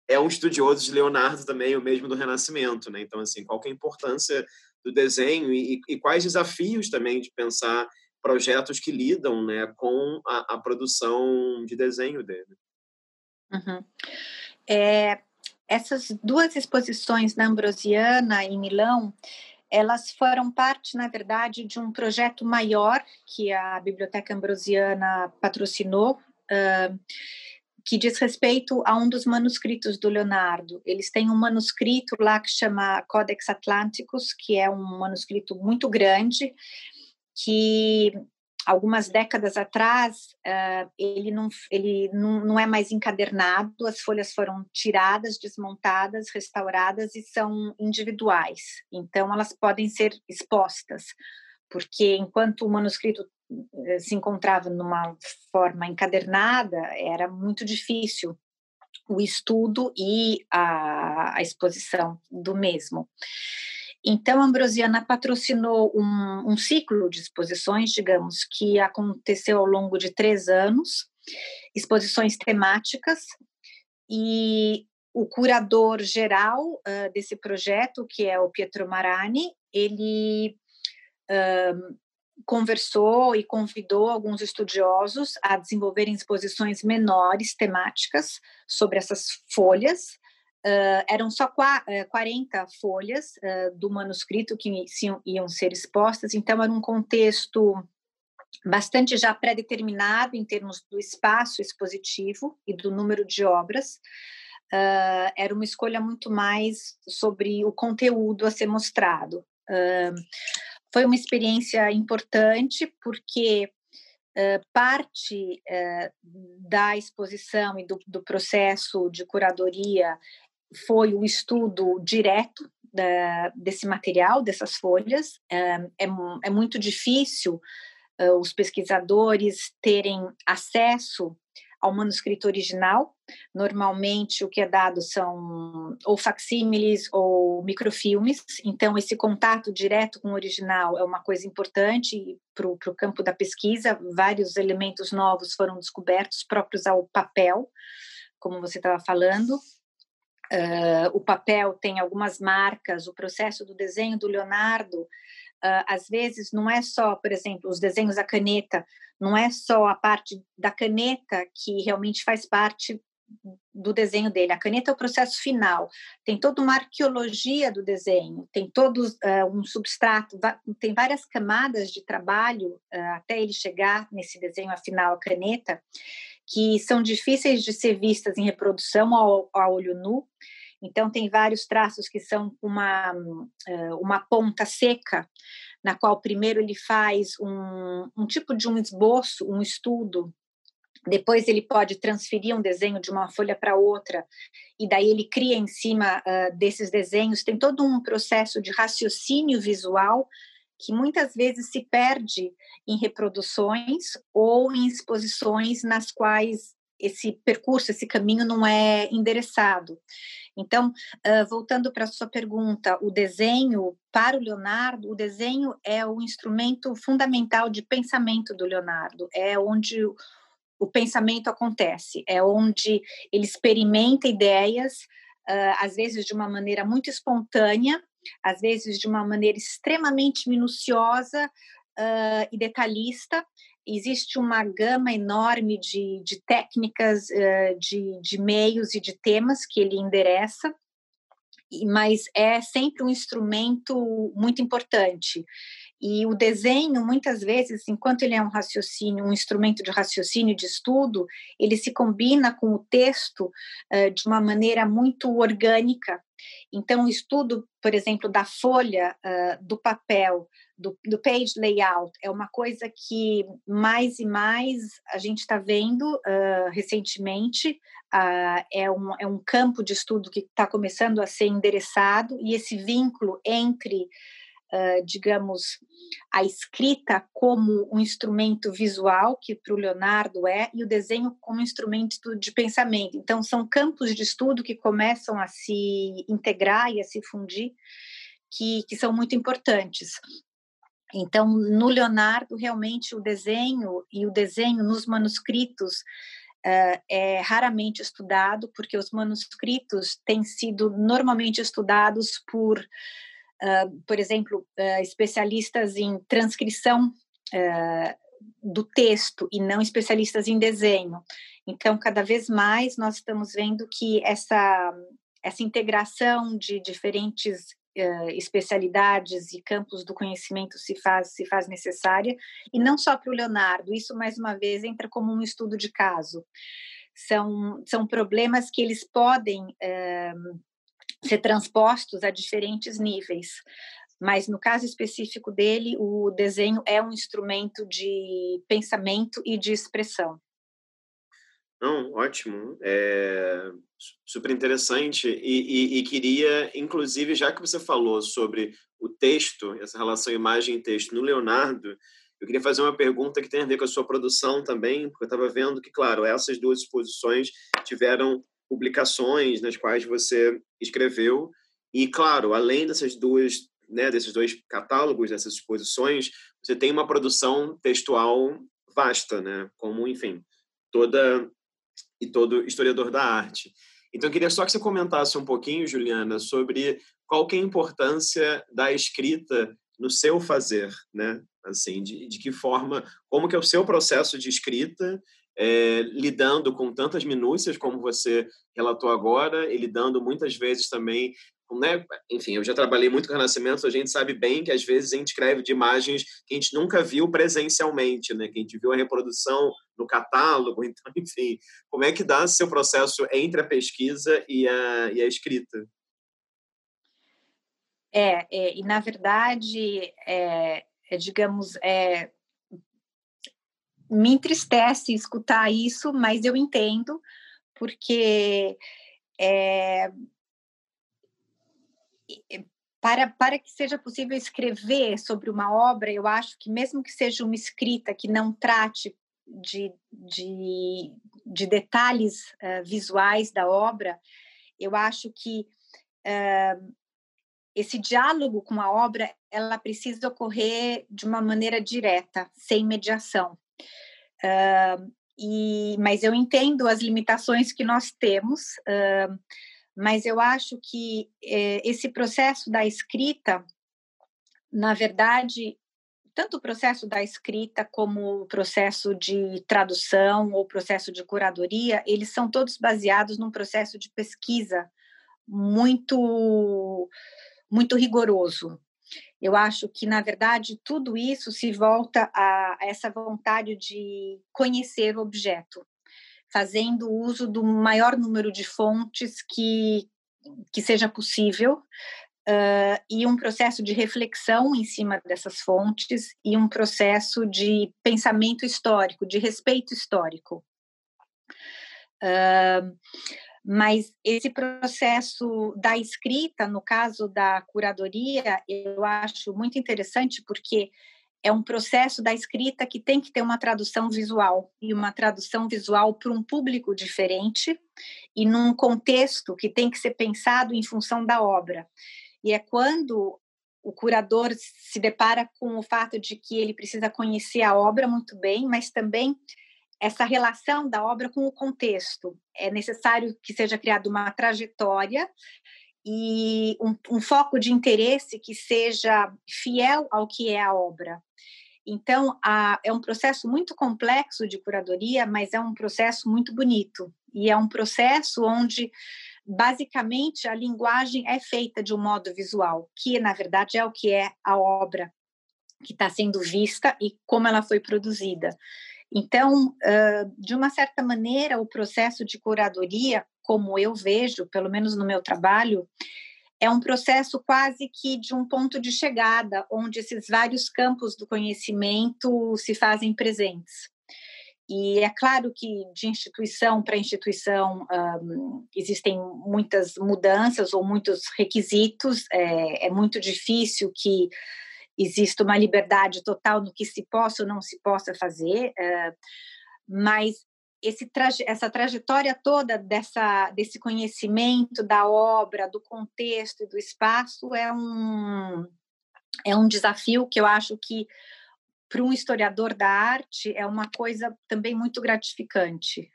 é um estudioso de Leonardo também, o mesmo do Renascimento, né? Então, assim, qual que é a importância do desenho e, e quais desafios também de pensar projetos que lidam, né, com a, a produção de desenho dele. Uhum. É, essas duas exposições na Ambrosiana em Milão, elas foram parte, na verdade, de um projeto maior que a Biblioteca Ambrosiana patrocinou, uh, que diz respeito a um dos manuscritos do Leonardo. Eles têm um manuscrito lá que chama Codex Atlanticus, que é um manuscrito muito grande, que algumas décadas atrás, uh, ele, não, ele não, não é mais encadernado, as folhas foram tiradas, desmontadas, restauradas e são individuais. Então, elas podem ser expostas, porque enquanto o manuscrito eh, se encontrava numa forma encadernada, era muito difícil o estudo e a, a exposição do mesmo. Então, a Ambrosiana patrocinou um, um, ciclo de exposições, digamos, que aconteceu ao longo de três anos, exposições temáticas, e o curador geral uh, desse projeto, que é o Pietro Marani, ele uh, conversou e convidou alguns estudiosos a desenvolverem exposições menores temáticas sobre essas folhas, Uh, eram só qua, uh, 40 folhas uh, do manuscrito que iam, ser expostas, então era um contexto bastante já pré-determinado em termos do espaço expositivo e do número de obras. Uh, era uma escolha muito mais sobre o conteúdo a ser mostrado. Uh, foi uma experiência importante porque uh, parte da exposição e do, do, processo de curadoria foi o estudo direto da, desse material, dessas folhas. É, é, é muito difícil uh, os pesquisadores terem acesso ao manuscrito original. Normalmente, o que é dado são ou facsímiles ou microfilmes. Então, esse contato direto com o original é uma coisa importante para o campo da pesquisa. Vários elementos novos foram descobertos próprios ao papel, como você estava falando. Uh, o papel tem algumas marcas, o processo do desenho do Leonardo, uh, às vezes não é só, por exemplo, os desenhos à caneta, não é só a parte da caneta que realmente faz parte do desenho dele. A caneta é o processo final. Tem toda uma arqueologia do desenho, tem todo uh, um substrato, tem várias camadas de trabalho uh, até ele chegar nesse desenho final, a caneta, que são difíceis de ser vistas em reprodução ao, ao olho nu. Então, tem vários traços que são uma, uh, uma ponta seca, na qual primeiro ele faz um, um tipo de um esboço, um estudo depois ele pode transferir um desenho de uma folha para outra e daí ele cria em cima uh, desses desenhos. Tem todo um processo de raciocínio visual que muitas vezes se perde em reproduções ou em exposições nas quais esse percurso, esse caminho não é endereçado. Então, voltando para a sua pergunta, o desenho, para o Leonardo, o desenho é o instrumento fundamental de pensamento do Leonardo, é onde o pensamento acontece, é onde ele experimenta ideias, às vezes de uma maneira muito espontânea, às vezes de uma maneira extremamente minuciosa uh, e detalhista. Existe uma gama enorme de, de técnicas, uh, de, de meios e de temas que ele endereça, mas é sempre um instrumento muito importante. E o desenho, muitas vezes, enquanto ele é um raciocínio, um instrumento de raciocínio, de estudo, ele se combina com o texto uh, de uma maneira muito orgânica. Então, o estudo, por exemplo, da folha, uh, do papel, do, do, page layout, é uma coisa que mais e mais a gente está vendo uh, recentemente. é, um, é um campo de estudo que está começando a ser endereçado, e esse vínculo entre uh, digamos, a escrita como um instrumento visual, que para o Leonardo é, e o desenho como instrumento de pensamento. Então, são campos de estudo que começam a se integrar e a se fundir, que, que são muito importantes. Então, no Leonardo, realmente o desenho e o desenho nos manuscritos uh, é raramente estudado, porque os manuscritos têm sido normalmente estudados por por exemplo, uh, especialistas em transcrição uh, do texto e não especialistas em desenho. Então, cada vez mais nós estamos vendo que essa, essa integração de diferentes uh, especialidades e campos do conhecimento se faz, se faz necessária, e não só para o Leonardo, isso mais uma vez entra como um estudo de caso. São, são problemas que eles podem ser transpostos a diferentes níveis. Mas no caso específico dele, o desenho é um instrumento de pensamento e de expressão. Não, ótimo. É super interessante. E, e, e, queria, inclusive, já que você falou sobre o texto, essa relação imagem-texto no Leonardo, eu queria fazer uma pergunta que tem a ver com a sua produção também, porque eu estava vendo que, claro, essas duas exposições tiveram publicações nas quais você escreveu. E, claro, além dessas duas, né, desses dois catálogos, dessas exposições, você tem uma produção textual vasta, né? Como, enfim, toda e todo historiador da arte. Então, eu queria só que você comentasse um pouquinho, Juliana, sobre qual que é a importância da escrita no seu fazer, né? Assim, de, de que forma, como que é o seu processo de escrita é, lidando com tantas minúcias como você relatou agora, e lidando muitas vezes também né, enfim, eu já trabalhei muito com Renascimento, a gente sabe bem que às vezes a gente escreve de imagens que a gente nunca viu presencialmente, né, que a gente viu a reprodução no catálogo, então, enfim, como é que dá seu processo entre a pesquisa e a, e a escrita? É, é, e na verdade, é, é digamos, é, me entristece escutar isso, mas eu entendo, porque é, para, para que seja possível escrever sobre uma obra, eu acho que, mesmo que seja uma escrita que não trate de, de, de detalhes uh, visuais da obra, eu acho que uh, esse diálogo com a obra ela precisa ocorrer de uma maneira direta, sem mediação. Uh, e, mas eu entendo as limitações que nós temos, uh, mas eu acho que eh, esse processo da escrita, na verdade, tanto o processo da escrita como o processo de tradução ou processo de curadoria, eles são todos baseados num processo de pesquisa muito muito rigoroso. Eu acho que, na verdade, tudo isso se volta a, essa vontade de conhecer o objeto, fazendo uso do maior número de fontes que, que seja possível, uh, e um processo de reflexão em cima dessas fontes e um processo de pensamento histórico, de respeito histórico. Uh, mas esse processo da escrita, no caso da curadoria, eu acho muito interessante porque é um processo da escrita que tem que ter uma tradução visual e uma tradução visual para um público diferente e num contexto que tem que ser pensado em função da obra. E é quando o curador se depara com o fato de que ele precisa conhecer a obra muito bem, mas também essa relação da obra com o contexto. É necessário que seja criada uma trajetória e um, um, foco de interesse que seja fiel ao que é a obra. Então, a, é um processo muito complexo de curadoria, mas é um processo muito bonito. E é um processo onde basicamente a linguagem é feita de um modo visual, que na verdade é o que é a obra que está sendo vista e como ela foi produzida. Então, de uma certa maneira, o processo de curadoria, como eu vejo, pelo menos no meu trabalho, é um processo quase que de um ponto de chegada, onde esses vários campos do conhecimento se fazem presentes. E é claro que de instituição para instituição um, existem muitas mudanças ou muitos requisitos, é, é, muito difícil que exista uma liberdade total no que se possa ou não se possa fazer, mas esse essa trajetória toda dessa, desse conhecimento da obra, do contexto e do espaço é um, é um desafio que eu acho que para um historiador da arte é uma coisa também muito gratificante.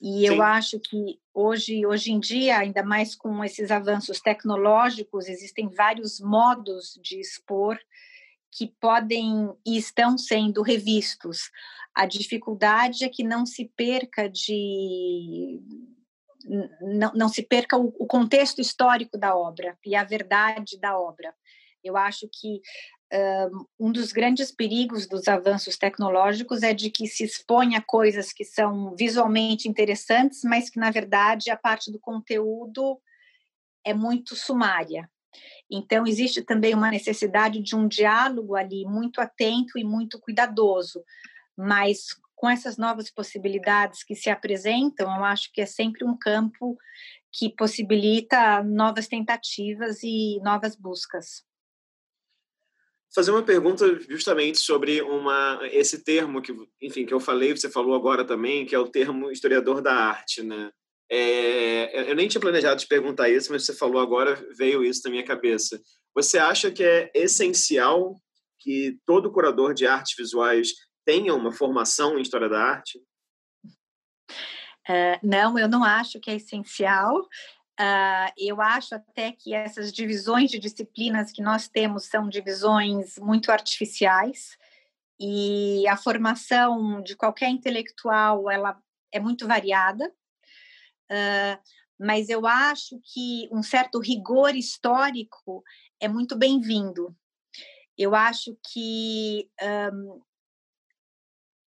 E Sim. eu acho que hoje, hoje em dia, ainda mais com esses avanços tecnológicos, existem vários modos de expor que podem e estão sendo revistos. A dificuldade é que não se perca de não, não se perca o, o contexto histórico da obra e a verdade da obra. Eu acho que um dos grandes perigos dos avanços tecnológicos é de que se expõe a coisas que são visualmente interessantes, mas que, na verdade, a parte do conteúdo é muito sumária. Então, existe também uma necessidade de um diálogo ali muito atento e muito cuidadoso, mas com essas novas possibilidades que se apresentam, eu acho que é sempre um campo que possibilita novas tentativas e novas buscas fazer uma pergunta justamente sobre uma esse termo que enfim que eu falei você falou agora também que é o termo historiador da arte né? É, eu nem tinha planejado te perguntar isso mas você falou agora veio isso na minha cabeça. Você acha que é essencial que todo curador de artes visuais tenha uma formação em história da arte? Uh, não, eu não acho que é essencial. Uh, eu acho até que essas divisões de disciplinas que nós temos são divisões muito artificiais e a formação de qualquer intelectual ela é muito variada, uh, mas eu acho que um certo rigor histórico é muito bem-vindo. Eu acho que um,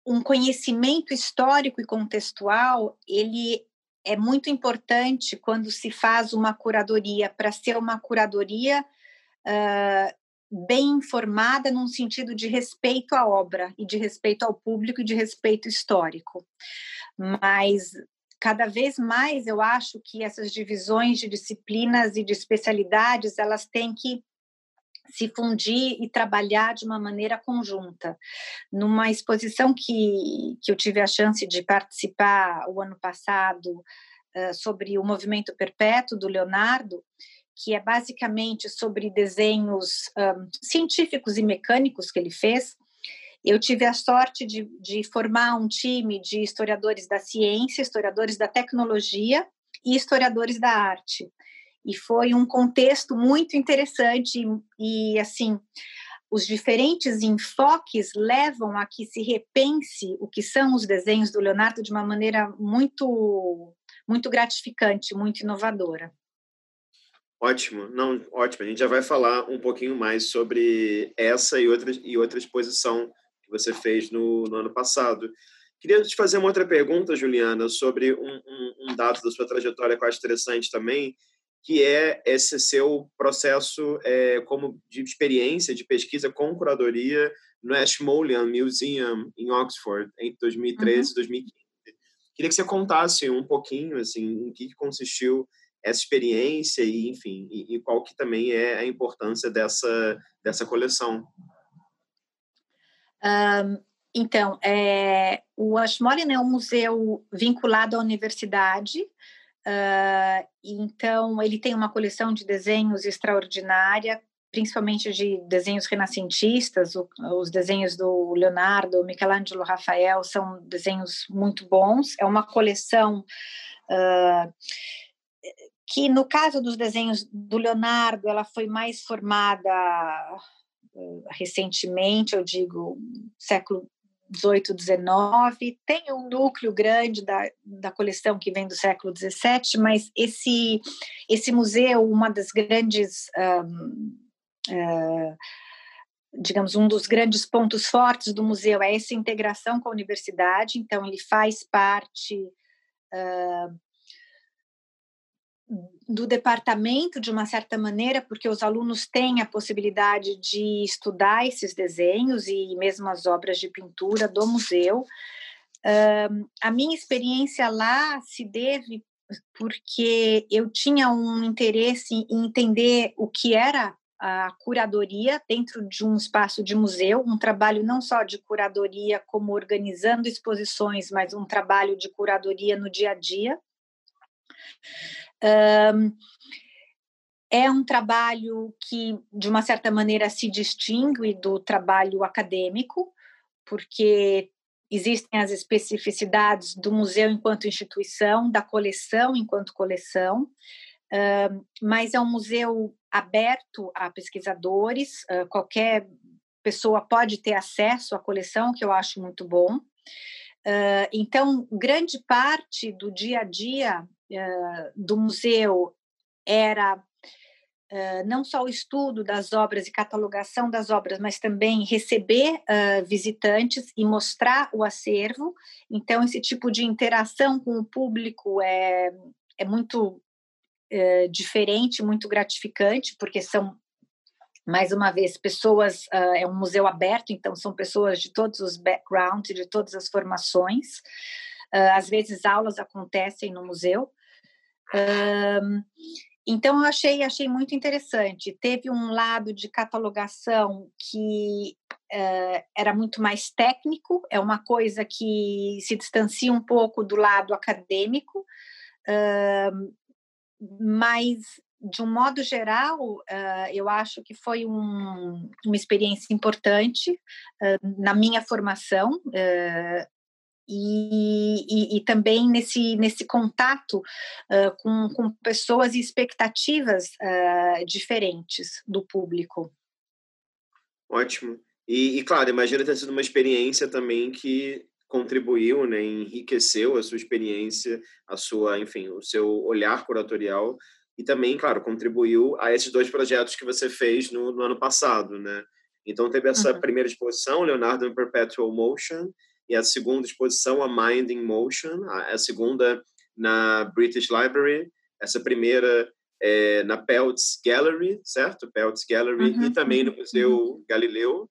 um conhecimento histórico e contextual ele é muito importante quando se faz uma curadoria para ser uma curadoria uh, bem informada num sentido de respeito à obra e de respeito ao público e de respeito histórico. Mas cada vez mais eu acho que essas divisões de disciplinas e de especialidades elas têm que se fundir e trabalhar de uma maneira conjunta. Numa exposição que, que eu tive a chance de participar o ano passado uh, sobre o movimento perpétuo do Leonardo, que é basicamente sobre desenhos um, científicos e mecânicos que ele fez, eu tive a sorte de, de formar um time de historiadores da ciência, historiadores da tecnologia e historiadores da arte e foi um contexto muito interessante e, assim os diferentes enfoques levam a que se repense o que são os desenhos do Leonardo de uma maneira muito muito gratificante, muito inovadora. Ótimo, não, ótimo. A gente já vai falar um pouquinho mais sobre essa e outra, e outra exposição que você fez no, no ano passado. Queria te fazer uma outra pergunta, Juliana, sobre um, um, um dado da sua trajetória que eu acho interessante também, que é esse seu processo é, como de experiência, de pesquisa com curadoria no Ashmolean Museum em Oxford, entre 2013 e uhum. 2015. Queria que você contasse um pouquinho, assim, em que consistiu essa experiência e, enfim, e, e qual que também é a importância dessa, dessa coleção. Um, então, é, o Ashmolean é um museu vinculado à universidade, Uh, então, ele tem uma coleção de desenhos extraordinária, principalmente de desenhos renascentistas. O, os desenhos do Leonardo, Michelangelo, Rafael são desenhos muito bons. É uma coleção uh, que, no caso dos desenhos do Leonardo, ela foi mais formada recentemente, eu digo, século 18, 19, tem um núcleo grande da, da coleção que vem do século 17, mas esse, esse museu, uma das grandes, um, uh, digamos, um dos grandes pontos fortes do museu é essa integração com a universidade, então ele faz parte uh, do departamento de uma certa maneira, porque os alunos têm a possibilidade de estudar esses desenhos e mesmo as obras de pintura do museu. A minha experiência lá se deve porque eu tinha um interesse em entender o que era a curadoria dentro de um espaço de museu, um trabalho não só de curadoria como organizando exposições, mas um trabalho de curadoria no dia a dia. Um, é um trabalho que, de uma certa maneira, se distingue do trabalho acadêmico, porque existem as especificidades do museu enquanto instituição, da coleção enquanto coleção, mas é um museu aberto a pesquisadores, uh, qualquer pessoa pode ter acesso à coleção, que eu acho muito bom. Uh, então, grande parte do dia a dia uh, do museu era uh, não só o estudo das obras e catalogação das obras, mas também receber visitantes e mostrar o acervo. Então, esse tipo de interação com o público é, é muito diferente, muito gratificante, porque são mais uma vez, pessoas, é um museu aberto, então são pessoas de todos os backgrounds, de todas as formações. Às vezes, aulas acontecem no museu. Uh, então, eu achei, achei muito interessante. Teve um lado de catalogação que uh, era muito mais técnico, é uma coisa que se distancia um pouco do lado acadêmico, uh, mas de um modo geral, uh, eu acho que foi um, uma experiência importante uh, na minha formação e, e, e, também nesse, nesse contato com, com pessoas e expectativas diferentes do público. Ótimo. E, e, claro, imagina ter sido uma experiência também que contribuiu, né, enriqueceu a sua experiência, a sua, enfim, o seu olhar curatorial e também, claro, contribuiu a esses dois projetos que você fez no, no ano passado, né? Então teve essa uhum. primeira exposição, Leonardo in Perpetual Motion, e a segunda exposição, a Mind in Motion, a, a segunda na British Library, essa primeira é, na Peltz Gallery, certo? Peltz Gallery, uhum. e também no Museu uhum. Galileu.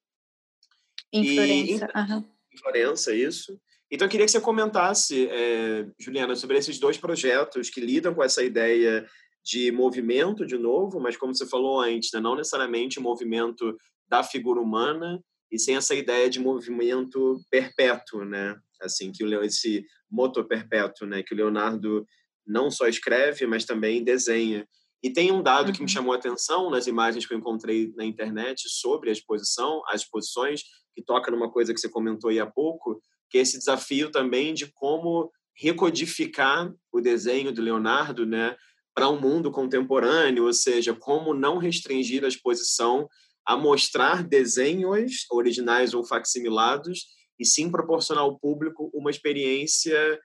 Em Florença. E, uhum. Em Florença, isso. Então, eu queria que você comentasse, é, Juliana, sobre esses dois projetos que lidam com essa ideia de movimento, de novo, mas como você falou antes, né, não necessariamente movimento da figura humana, e sem essa ideia de movimento perpétuo, né? Assim, que o, esse motor perpétuo, né? Que o Leonardo não só escreve, mas também desenha. E tem um dado uhum. que me uhum. chamou a atenção nas imagens que eu encontrei na internet sobre a exposição, as exposições, que toca numa coisa que você comentou aí há pouco, que é esse desafio também de como recodificar o desenho do Leonardo, né? para um mundo contemporâneo, ou seja, como não restringir a exposição a mostrar desenhos originais ou facsimilados e sim proporcionar ao público uma experiência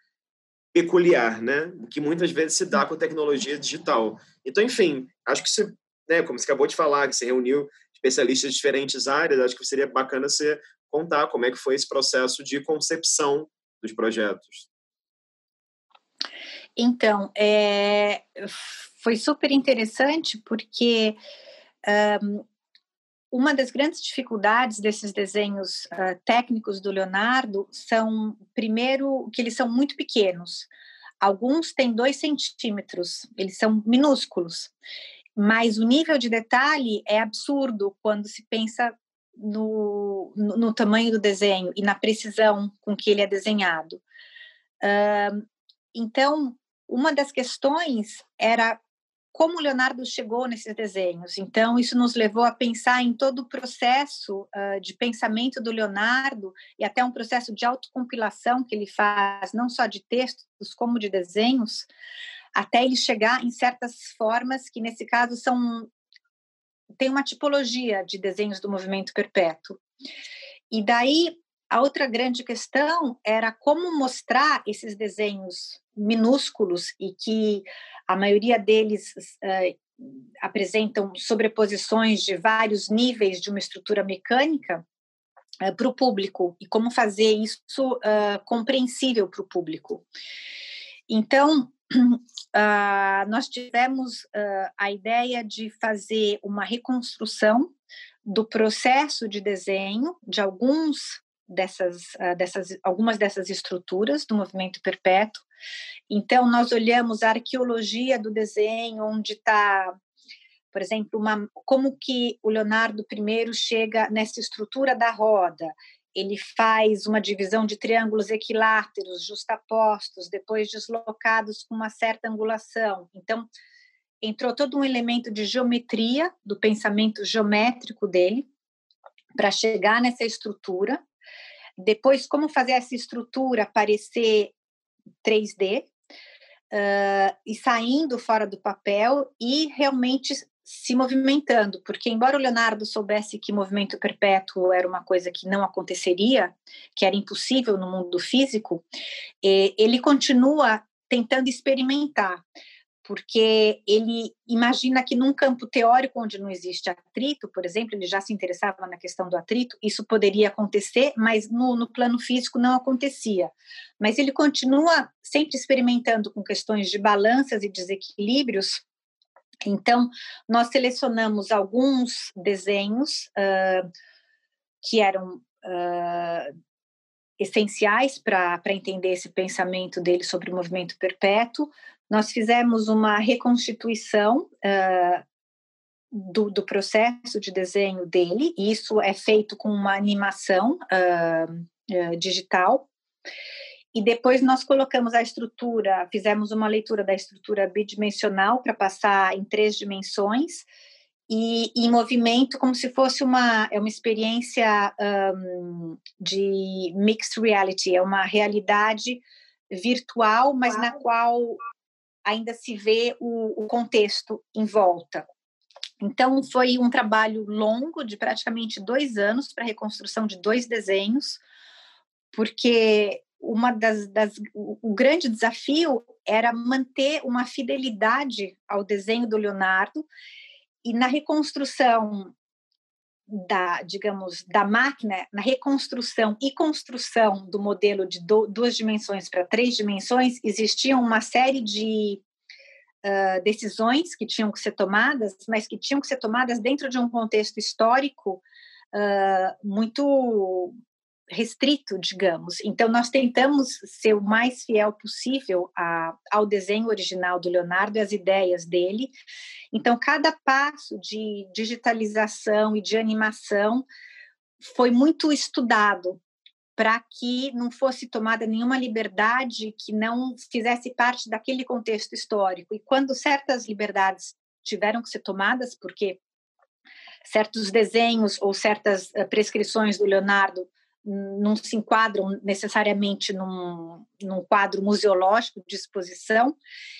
peculiar, né? Que muitas vezes se dá com a tecnologia digital. Então, enfim, acho que você, né, como você acabou de falar, que você reuniu especialistas de diferentes áreas, acho que seria bacana você contar como é que foi esse processo de concepção dos projetos. Então, é, foi super interessante porque um, uma das grandes dificuldades desses desenhos uh, técnicos do Leonardo são, primeiro, que eles são muito pequenos. Alguns têm dois centímetros, eles são minúsculos, mas o nível de detalhe é absurdo quando se pensa no, no, no tamanho do desenho e na precisão com que ele é desenhado. Uh, então, uma das questões era como Leonardo chegou nesses desenhos. Então, isso nos levou a pensar em todo o processo uh, de pensamento do Leonardo e até um processo de autocompilação que ele faz, não só de textos, como de desenhos, até ele chegar em certas formas que, nesse caso, são tem uma tipologia de desenhos do movimento perpétuo. E daí, a outra grande questão era como mostrar esses desenhos minúsculos e que a maioria deles uh, apresentam sobreposições de vários níveis de uma estrutura mecânica uh, para o público e como fazer isso uh, compreensível para o público. Então, nós tivemos a ideia de fazer uma reconstrução do processo de desenho de alguns dessas, dessas algumas dessas estruturas do movimento perpétuo então, nós olhamos a arqueologia do desenho, onde está, por exemplo, uma, como que o Leonardo I chega nessa estrutura da roda. Ele faz uma divisão de triângulos equiláteros, justapostos, depois deslocados com uma certa angulação. Então, entrou todo um elemento de geometria, do pensamento geométrico dele, para chegar nessa estrutura. Depois, como fazer essa estrutura parecer 3D uh, e saindo fora do papel e realmente se movimentando, porque embora o Leonardo soubesse que movimento perpétuo era uma coisa que não aconteceria, que era impossível no mundo do físico, ele continua tentando experimentar porque ele imagina que num campo teórico onde não existe atrito, por exemplo, ele já se interessava na questão do atrito, isso poderia acontecer, mas no, no plano físico não acontecia. Mas ele continua sempre experimentando com questões de balanças e desequilíbrios. Então, nós selecionamos alguns desenhos uh, que eram uh, essenciais para entender esse pensamento dele sobre o movimento perpétuo. Nós fizemos uma reconstituição uh, do, do, processo de desenho dele, e isso é feito com uma animação uh, uh, digital. E depois nós colocamos a estrutura, fizemos uma leitura da estrutura bidimensional para passar em três dimensões e em movimento como se fosse uma é uma experiência um, de mixed reality, é uma realidade virtual, mas na qual ainda se vê o, o contexto em volta. Então, foi um trabalho longo, de praticamente dois anos, para a reconstrução de dois desenhos, porque uma das, das, o grande desafio era manter uma fidelidade ao desenho do Leonardo e na reconstrução da, digamos, da máquina, na reconstrução e construção do modelo de do, duas dimensões para três dimensões, existiam uma série de uh, decisões que tinham que ser tomadas, mas que tinham que ser tomadas dentro de um contexto histórico uh, muito restrito, digamos. Então, nós tentamos ser o mais fiel possível a, ao desenho original do Leonardo e às ideias dele. Então, cada passo de digitalização e de animação foi muito estudado para que não fosse tomada nenhuma liberdade que não fizesse parte daquele contexto histórico. E quando certas liberdades tiveram que ser tomadas, porque certos desenhos ou certas eh, prescrições do Leonardo não se enquadram necessariamente num, num quadro museológico de exposição.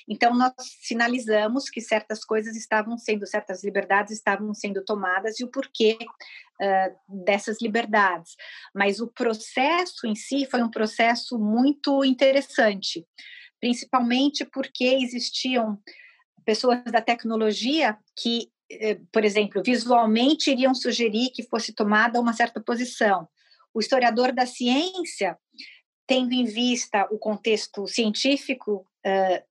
Então, nós sinalizamos que certas coisas estavam sendo, certas liberdades estavam sendo tomadas e o porquê uh, dessas liberdades. Mas o processo em si foi um processo muito interessante, principalmente porque existiam pessoas da tecnologia que eh, por exemplo, visualmente iriam sugerir que fosse tomada uma certa posição. O historiador da ciência, tendo em vista o contexto científico uh,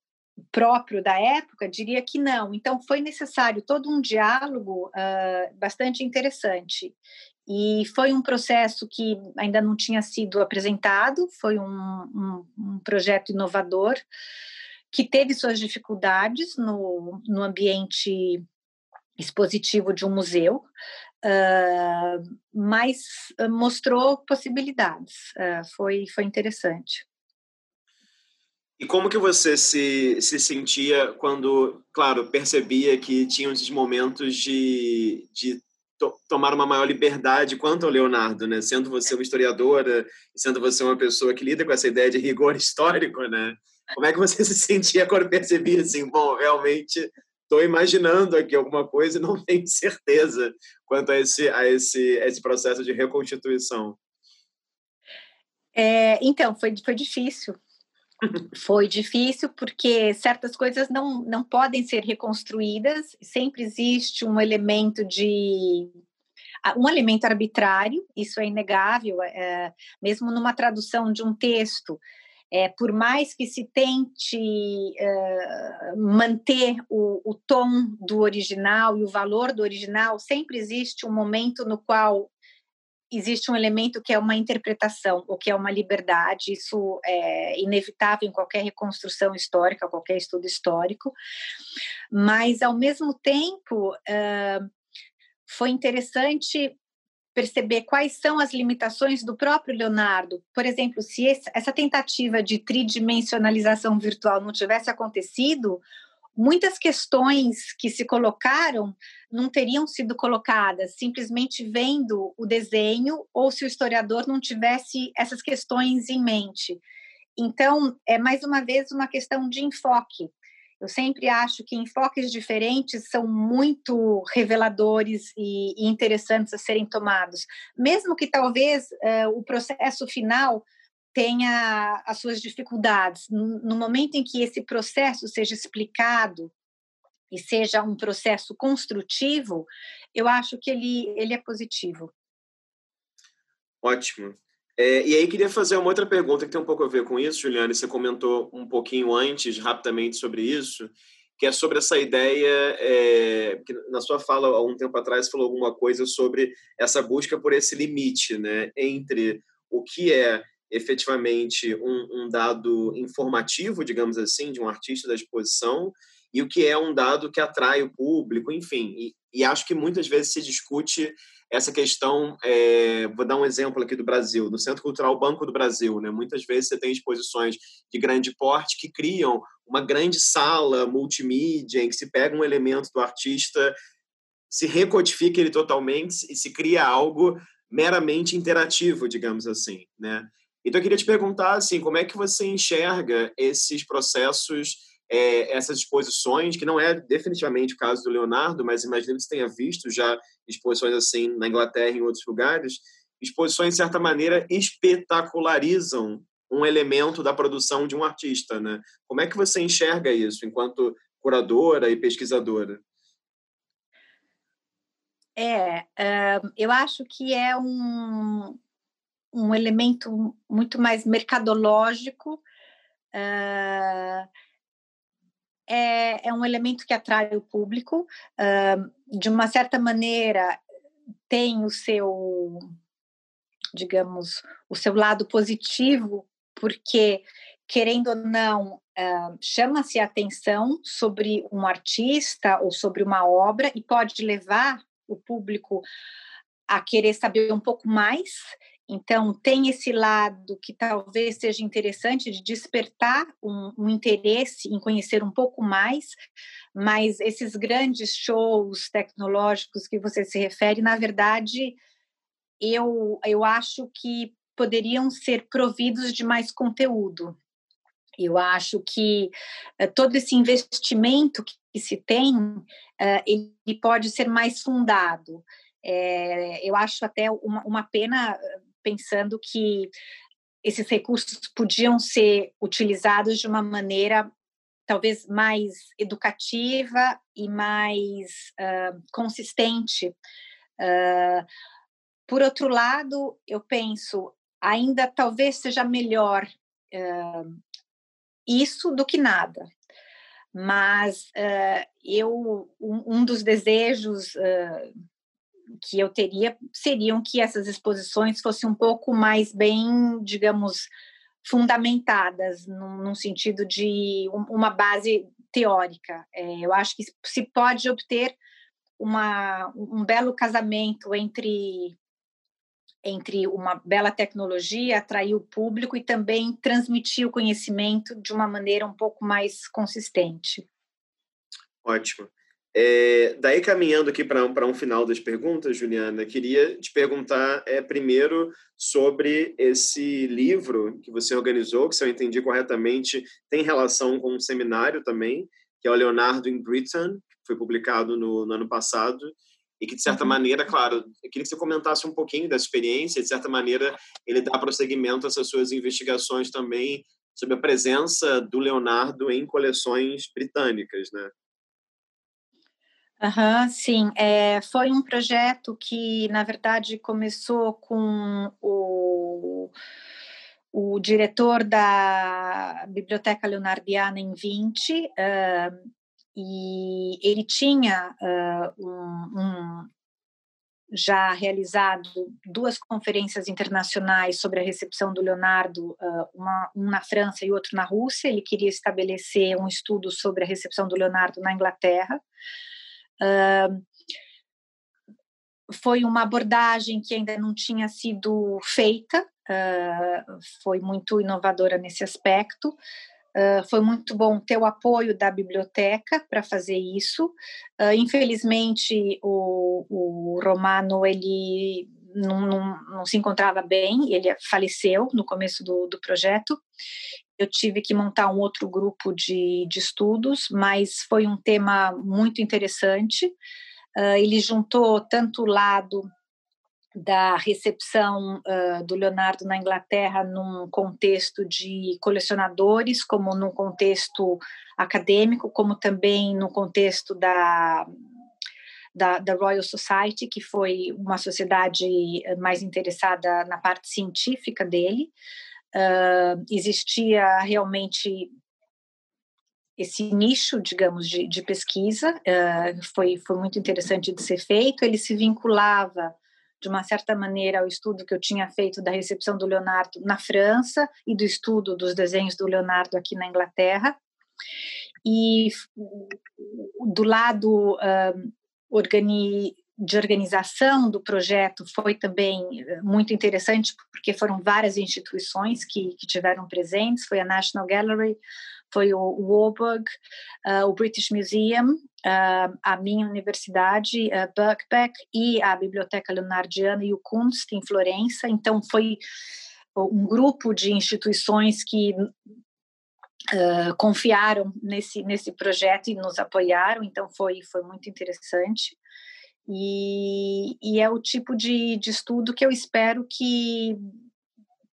próprio da época, diria que não. Então, foi necessário todo um diálogo uh, bastante interessante. E foi um processo que ainda não tinha sido apresentado, foi um, um, um projeto inovador, que teve suas dificuldades no, no ambiente expositivo de um museu, uh, mas mostrou possibilidades. Uh, foi, foi interessante. E como que você se, se sentia quando, claro, percebia que tinham esses momentos de, de to, tomar uma maior liberdade quanto ao Leonardo, né? Sendo você uma historiadora, sendo você uma pessoa que lida com essa ideia de rigor histórico, né? Como é que você se sentia quando percebia assim, bom, realmente estou imaginando aqui alguma coisa e não tenho certeza quanto a esse, a esse, esse processo de reconstituição. É, então, foi, foi difícil. foi difícil porque certas coisas não, não podem ser reconstruídas, sempre existe um elemento de um elemento arbitrário, isso é inegável, é, mesmo numa tradução de um texto, é, por mais que se tente uh, manter o, o, tom do original e o valor do original, sempre existe um momento no qual existe um elemento que é uma interpretação, ou que é uma liberdade, isso é inevitável em qualquer reconstrução histórica, qualquer estudo histórico, mas, ao mesmo tempo, uh, foi interessante perceber quais são as limitações do próprio Leonardo. Por exemplo, se esse, essa tentativa de tridimensionalização virtual não tivesse acontecido, muitas questões que se colocaram não teriam sido colocadas simplesmente vendo o desenho ou se o historiador não tivesse essas questões em mente. Então, é mais uma vez uma questão de enfoque. Eu sempre acho que enfoques diferentes são muito reveladores e, interessantes a serem tomados, mesmo que talvez uh, o processo final tenha as suas dificuldades. No momento em que esse processo seja explicado e seja um processo construtivo, eu acho que ele, ele é positivo. Ótimo. É, e aí queria fazer uma outra pergunta que tem um pouco a ver com isso, Juliane. Você comentou um pouquinho antes, rapidamente, sobre isso, que é sobre essa ideia, é, que na sua fala, há um tempo atrás, falou alguma coisa sobre essa busca por esse limite né, entre o que é efetivamente um, um dado informativo, digamos assim, de um artista da exposição, e o que é um dado que atrai o público, enfim. E, e acho que muitas vezes se discute essa questão, é, vou dar um exemplo aqui do Brasil, no Centro Cultural Banco do Brasil, né? Muitas vezes você tem exposições de grande porte que criam uma grande sala multimídia em que se pega um elemento do artista, se recodifica ele totalmente e se cria algo meramente interativo, digamos assim, né? Então eu queria te perguntar assim, como é que você enxerga esses processos é, essas exposições, que não é definitivamente o caso do Leonardo, mas imagino que você tenha visto já exposições assim na Inglaterra e em outros lugares, exposições, de certa maneira, espetacularizam um elemento da produção de um artista, né? Como é que você enxerga isso enquanto curadora e pesquisadora? É, eu acho que é um, um elemento muito mais mercadológico é, é um elemento que atrai o público, uh, de uma certa maneira tem o seu, digamos, o seu lado positivo, porque, querendo ou não, uh, chama-se atenção sobre um artista ou sobre uma obra e pode levar o público a querer saber um pouco mais então, tem esse lado que talvez seja interessante de despertar um, um, interesse em conhecer um pouco mais, mas esses grandes shows tecnológicos que você se refere, na verdade, eu, eu acho que poderiam ser providos de mais conteúdo. Eu acho que uh, todo esse investimento que, se tem, uh, ele pode ser mais fundado. É, eu acho até uma pena, pensando que esses recursos podiam ser utilizados de uma maneira talvez mais educativa e mais uh, consistente. Uh, por outro lado, eu penso, ainda talvez seja melhor uh, isso do que nada. Mas eu um, um, dos desejos que eu teria seriam que essas exposições fossem um pouco mais bem, digamos, fundamentadas, num, num sentido de um, uma base teórica. É, eu acho que se pode obter uma, um belo casamento entre entre uma bela tecnologia, atrair o público e também transmitir o conhecimento de uma maneira um pouco mais consistente. Ótimo. É, daí, caminhando aqui para um final das perguntas, Juliana, queria te perguntar é, primeiro sobre esse livro que você organizou, que, se eu entendi corretamente, tem relação com um seminário também, que é o Leonardo in Britain, que foi publicado no, no ano passado, e que, de certa uhum. maneira, claro, eu queria que você comentasse um pouquinho dessa experiência, de certa maneira, ele dá prosseguimento a essas suas investigações também sobre a presença do Leonardo em coleções britânicas, né? Uhum, sim, é, foi um projeto que, na verdade, começou com o, o diretor da Biblioteca Leonardiana em 20, uh, e ele tinha uh, um, um, já realizado duas conferências internacionais sobre a recepção do Leonardo, uma, um na França e outro na Rússia. Ele queria estabelecer um estudo sobre a recepção do Leonardo na Inglaterra. Foi uma abordagem que ainda não tinha sido feita, foi muito inovadora nesse aspecto. Uh, foi muito bom ter o apoio da biblioteca para fazer isso. Uh, infelizmente, o, o Romano ele não, não, não, se encontrava bem, ele faleceu no começo do, do projeto eu tive que montar um outro grupo de, de estudos, mas foi um tema muito interessante. Uh, ele juntou tanto o lado da recepção uh, do Leonardo na Inglaterra num contexto de colecionadores, como num contexto acadêmico, como também no contexto da, da, da, Royal Society, que foi uma sociedade mais interessada na parte científica dele uh, existia realmente esse nicho, digamos, de, de pesquisa, uh, foi, foi muito interessante de ser feito. Ele se vinculava, de uma certa maneira, ao estudo que eu tinha feito da recepção do Leonardo na França e do estudo dos desenhos do Leonardo aqui na Inglaterra. E do lado uh, organi de organização do projeto foi também eh, muito interessante, porque foram várias instituições que, que tiveram presentes, foi a National Gallery, foi o Warburg, uh, o British Museum, uh, a minha universidade, uh, Birkbeck, e a Biblioteca Leonardiana e o Kunst, em Florença, então foi um grupo de instituições que Uh, confiaram nesse nesse projeto e nos apoiaram. Então foi foi muito interessante e, e é o tipo de, de estudo que eu espero que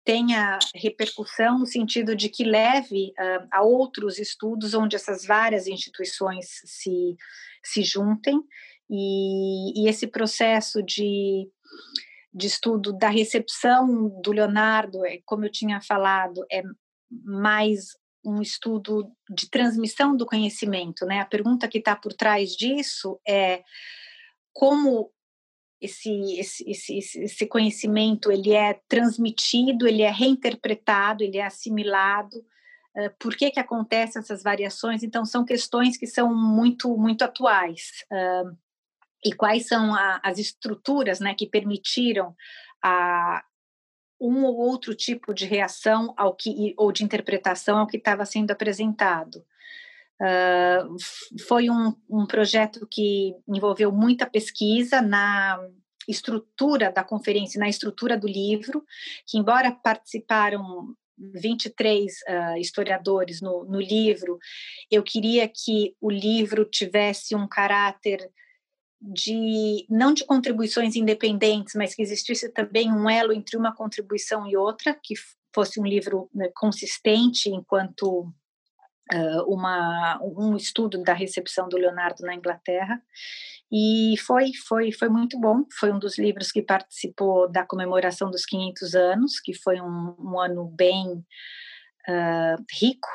tenha repercussão no sentido de que leve uh, a outros estudos onde essas várias instituições se, se juntem e, e esse processo de, de estudo da recepção do Leonardo, é, como eu tinha falado, é mais um estudo de transmissão do conhecimento, né? A pergunta que está por trás disso é como esse, esse, esse, esse conhecimento ele é transmitido, ele é reinterpretado, ele é assimilado, uh, por que que acontecem essas variações? Então são questões que são muito muito atuais e quais são a, as estruturas, né, que permitiram a um ou outro tipo de reação ao que ou de interpretação ao que estava sendo apresentado. Uh, foi um, um, projeto que envolveu muita pesquisa na, estrutura da conferência, na estrutura do livro, que embora participaram 23 uh, historiadores no, no livro, eu queria que o livro tivesse um caráter de não de contribuições independentes, mas que existisse também um elo entre uma contribuição e outra, que fosse um livro né, consistente enquanto uma, um estudo da recepção do Leonardo na Inglaterra. E foi, foi, foi muito bom. Foi um dos livros que participou da comemoração dos 500 anos, que foi um, um ano bem uh, rico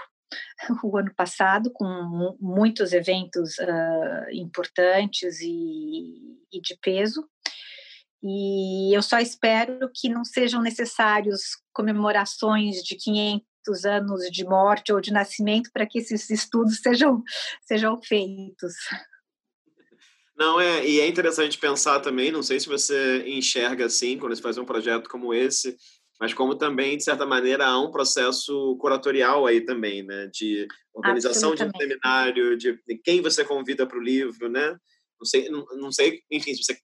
o ano passado, com muitos eventos uh, importantes e, e, de peso. E eu só espero que não sejam necessários comemorações de 500 anos de morte ou de nascimento para que esses estudos sejam, sejam feitos. Não, é, e é interessante pensar também, não sei se você enxerga assim, quando você faz um projeto como esse, mas como também, de certa maneira, há um processo curatorial aí também, né? De organização de um seminário, de, de quem você convida para o livro, né? Não sei, não, não, sei, enfim, se você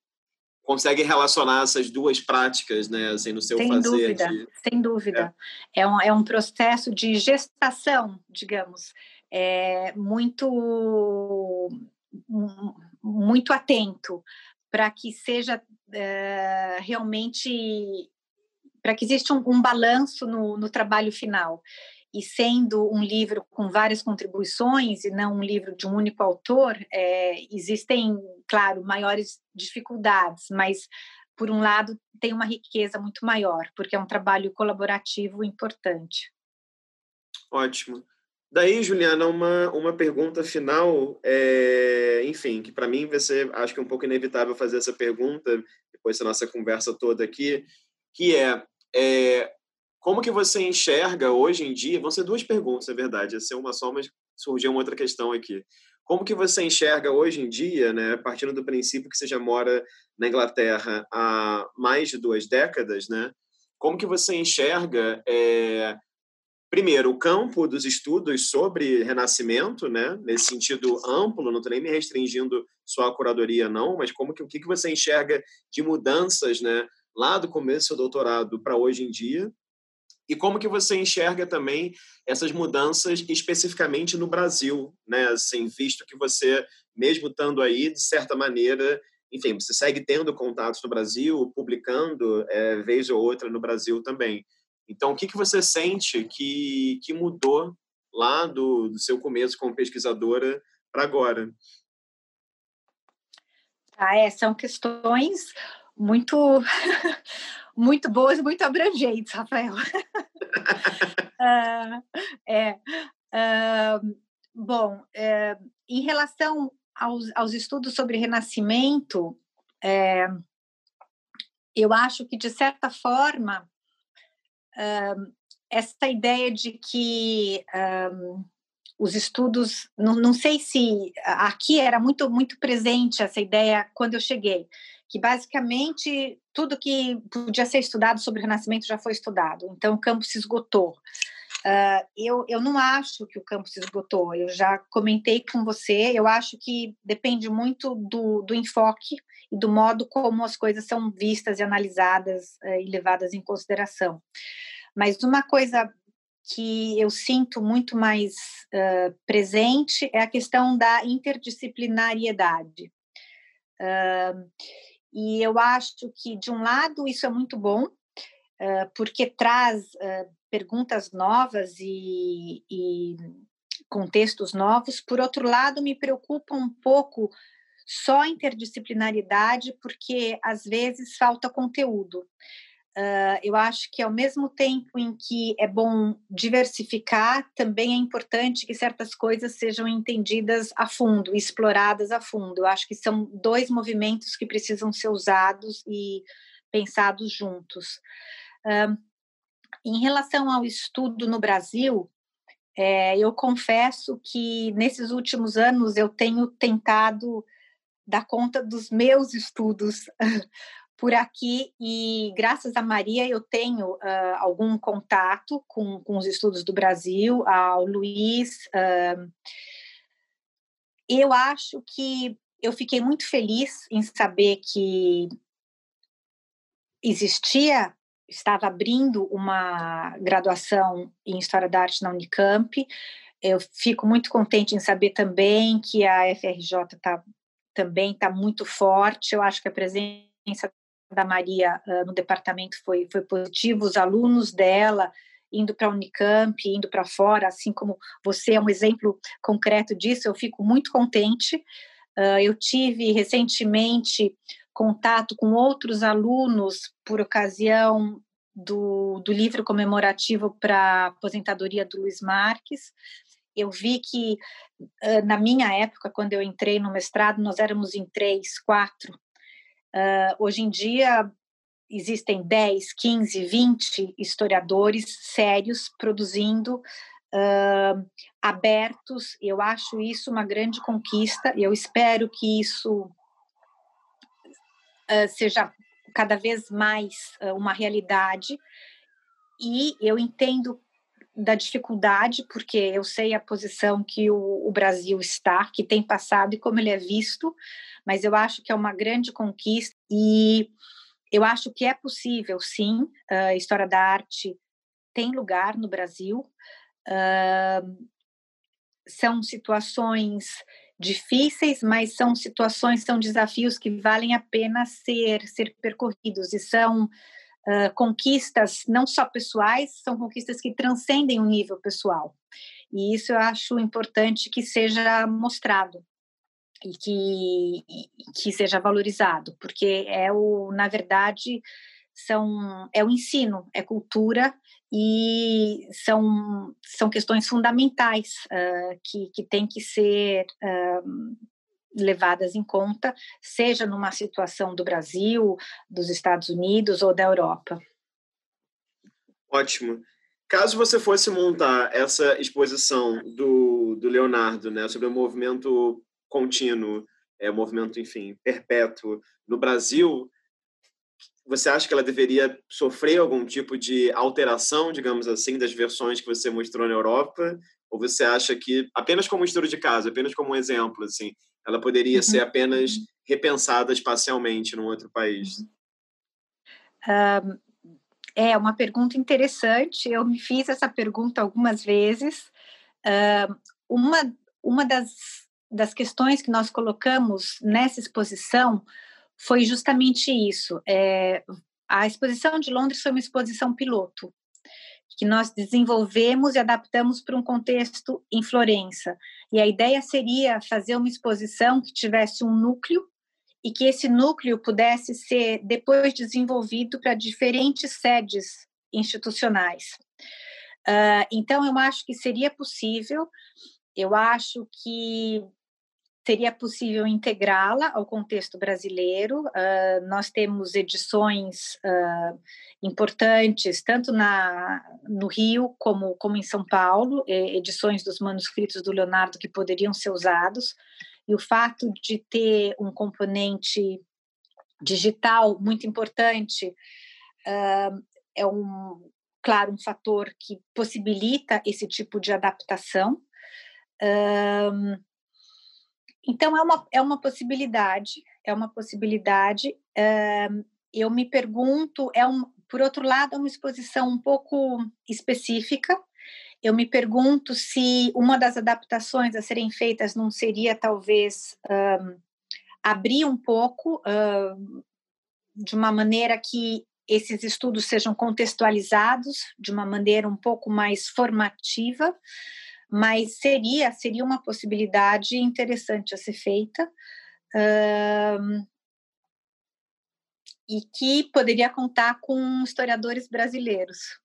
consegue relacionar essas duas práticas, né, assim, no seu sem fazer. Dúvida, de... Sem dúvida, é. é. um, é um processo de gestação, digamos, é muito muito atento para que seja é, realmente para que exista um, um balanço no, no trabalho final e sendo um livro com várias contribuições e não um livro de um único autor, é, existem, claro, maiores dificuldades, mas por um lado tem uma riqueza muito maior, porque é um trabalho colaborativo importante. Ótimo. Daí, Juliana, uma, uma pergunta final, é, enfim, que para mim vai ser, acho que é um pouco inevitável fazer essa pergunta, depois da nossa conversa toda aqui, que é, é, como que você enxerga hoje em dia, vão ser duas perguntas, é verdade, ia ser uma só, mas surgiu uma outra questão aqui. Como que você enxerga hoje em dia, né, partindo do princípio que você já mora na Inglaterra há mais de duas décadas, né, como que você enxerga é, primeiro, o campo dos estudos sobre renascimento, né, nesse sentido amplo, não estou nem me restringindo só à curadoria, não, mas como que, o que, que você enxerga de mudanças né, lá do começo do doutorado para hoje em dia, e como que você enxerga também essas mudanças especificamente no Brasil, né, assim, visto que você, mesmo estando aí, de certa maneira, enfim, você segue tendo contatos no Brasil, publicando é, vez ou outra no Brasil também. Então, o que, que você sente que, que mudou lá do, do seu começo como pesquisadora para agora? Ah, é, são questões muito muito boas, muito abrangentes, Rafael. uh, é, uh, bom, uh, em relação aos, aos, estudos sobre renascimento, é, eu acho que de certa forma essa ideia de que um, os estudos, não, não sei se aqui era muito muito presente essa ideia quando eu cheguei, que basicamente tudo que podia ser estudado sobre o Renascimento já foi estudado, então o campo se esgotou. Uh, eu, eu não acho que o campo se esgotou, eu já comentei com você, eu acho que depende muito do, do enfoque e do modo como as coisas são vistas e analisadas uh, e levadas em consideração. Mas uma coisa que eu sinto muito mais uh, presente é a questão da interdisciplinariedade. Uh, e eu acho que, de um lado, isso é muito bom, uh, porque traz perguntas novas e, e contextos novos. Por outro lado, me preocupa um pouco só interdisciplinaridade, porque às vezes falta conteúdo. Uh, eu acho que ao mesmo tempo em que é bom diversificar, também é importante que certas coisas sejam entendidas a fundo, exploradas a fundo. Eu acho que são dois movimentos que precisam ser usados e pensados juntos. Uh, em relação ao estudo no Brasil, é, eu confesso que nesses últimos anos eu tenho tentado dar conta dos meus estudos por aqui e graças a Maria eu tenho uh, algum contato com, com os estudos do Brasil, ao Luiz. Uh, eu acho que eu fiquei muito feliz em saber que existia, estava abrindo uma graduação em História da Arte na Unicamp. Eu fico muito contente em saber também que a FRJ tá, também está muito forte. Eu acho que a presença da Maria uh, no departamento foi, foi positiva. Os alunos dela indo para a Unicamp, indo para fora, assim como você é um exemplo concreto disso, eu fico muito contente. Uh, eu tive recentemente contato com outros alunos por ocasião do, do livro comemorativo para aposentadoria do Luiz Marques. Eu vi que, uh, na minha época, quando eu entrei no mestrado, nós éramos em três, quatro. Uh, hoje em dia, existem 10, 15, 20 historiadores sérios produzindo, uh, abertos. Eu acho isso uma grande conquista eu espero que isso uh, seja cada vez mais uma realidade. E eu entendo da dificuldade, porque eu sei a posição que o, o, Brasil está, que tem passado e como ele é visto, mas eu acho que é uma grande conquista e eu acho que é possível, sim, a história da arte tem lugar no Brasil. Uh, são situações difíceis, mas são situações, são desafios que valem a pena ser, ser percorridos e são uh, conquistas não só pessoais, são conquistas que transcendem o nível pessoal. E isso eu acho importante que seja mostrado e que, que seja valorizado, porque é o, na verdade, são, é o ensino, é cultura e são, são questões fundamentais uh, que, que têm que ser uh, levadas em conta, seja numa situação do Brasil, dos Estados Unidos ou da Europa. Ótimo. Caso você fosse montar essa exposição do, do Leonardo né, sobre o movimento contínuo, é, movimento, enfim, perpétuo no Brasil, você acha que ela deveria sofrer algum tipo de alteração, digamos assim, das versões que você mostrou na Europa? Ou você acha que, apenas como estudo de caso, apenas como um exemplo, assim, ela poderia uhum. ser apenas repensada espacialmente num outro país? Um, é uma pergunta interessante. Eu me fiz essa pergunta algumas vezes. Um, uma, uma das das questões que nós colocamos nessa exposição foi justamente isso. É, a exposição de Londres foi uma exposição piloto, que nós desenvolvemos e adaptamos para um contexto em Florença. E a ideia seria fazer uma exposição que tivesse um núcleo e que esse núcleo pudesse ser depois desenvolvido para diferentes sedes institucionais. Uh, então, eu acho que seria possível, eu acho que seria possível integrá-la ao contexto brasileiro. Uh, nós temos edições uh, importantes, tanto na, no Rio como, como em São Paulo, edições dos manuscritos do Leonardo que poderiam ser usados. E o fato de ter um componente digital muito importante uh, é um, claro, um fator que possibilita esse tipo de adaptação. Então, é uma, é uma possibilidade, é uma possibilidade. Uh, eu me pergunto, é um, por outro lado, é uma exposição um pouco específica. Eu me pergunto se uma das adaptações a serem feitas não seria, talvez, um, abrir um pouco uh, de uma maneira que esses estudos sejam contextualizados de uma maneira um pouco mais formativa, mas seria seria uma possibilidade interessante a ser feita e que poderia contar com historiadores brasileiros.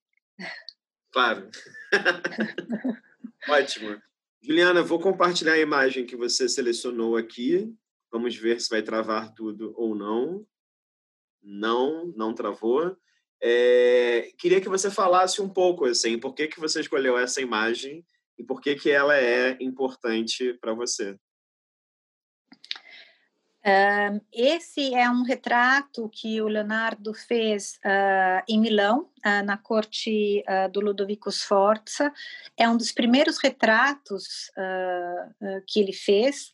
Claro. Ótimo. Juliana, vou compartilhar a imagem que você selecionou aqui. Vamos ver se vai travar tudo ou não. Não, não travou. É, queria que você falasse um pouco assim, por que que você escolheu essa imagem e por que, que ela é importante para você? Uh, esse é um retrato que o Leonardo fez uh, em Milão, uh, na corte do Ludovico Sforza. É um dos primeiros retratos que ele fez.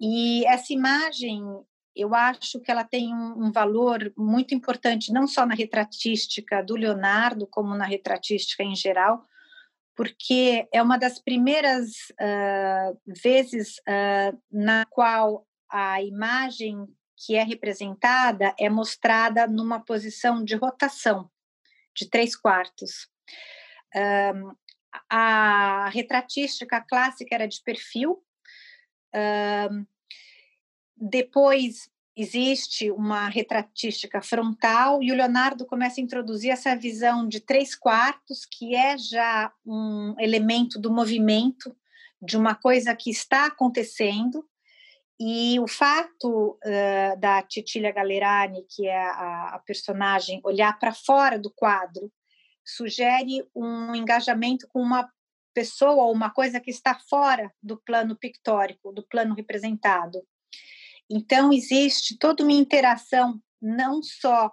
E essa imagem eu acho que ela tem um, um, valor muito importante, não só na retratística do Leonardo, como na retratística em geral, porque é uma das primeiras uh, vezes uh, na qual a imagem que é representada é mostrada numa posição de rotação de três quartos. Um, a retratística clássica era de perfil. Um, depois existe uma retratística frontal e o Leonardo começa a introduzir essa visão de três quartos, que é já um elemento do movimento, de uma coisa que está acontecendo. E o fato uh, da Titília Galerani, que é a, a personagem, olhar para fora do quadro, sugere um engajamento com uma pessoa ou uma coisa que está fora do plano pictórico, do plano representado. Então, existe toda uma interação, não só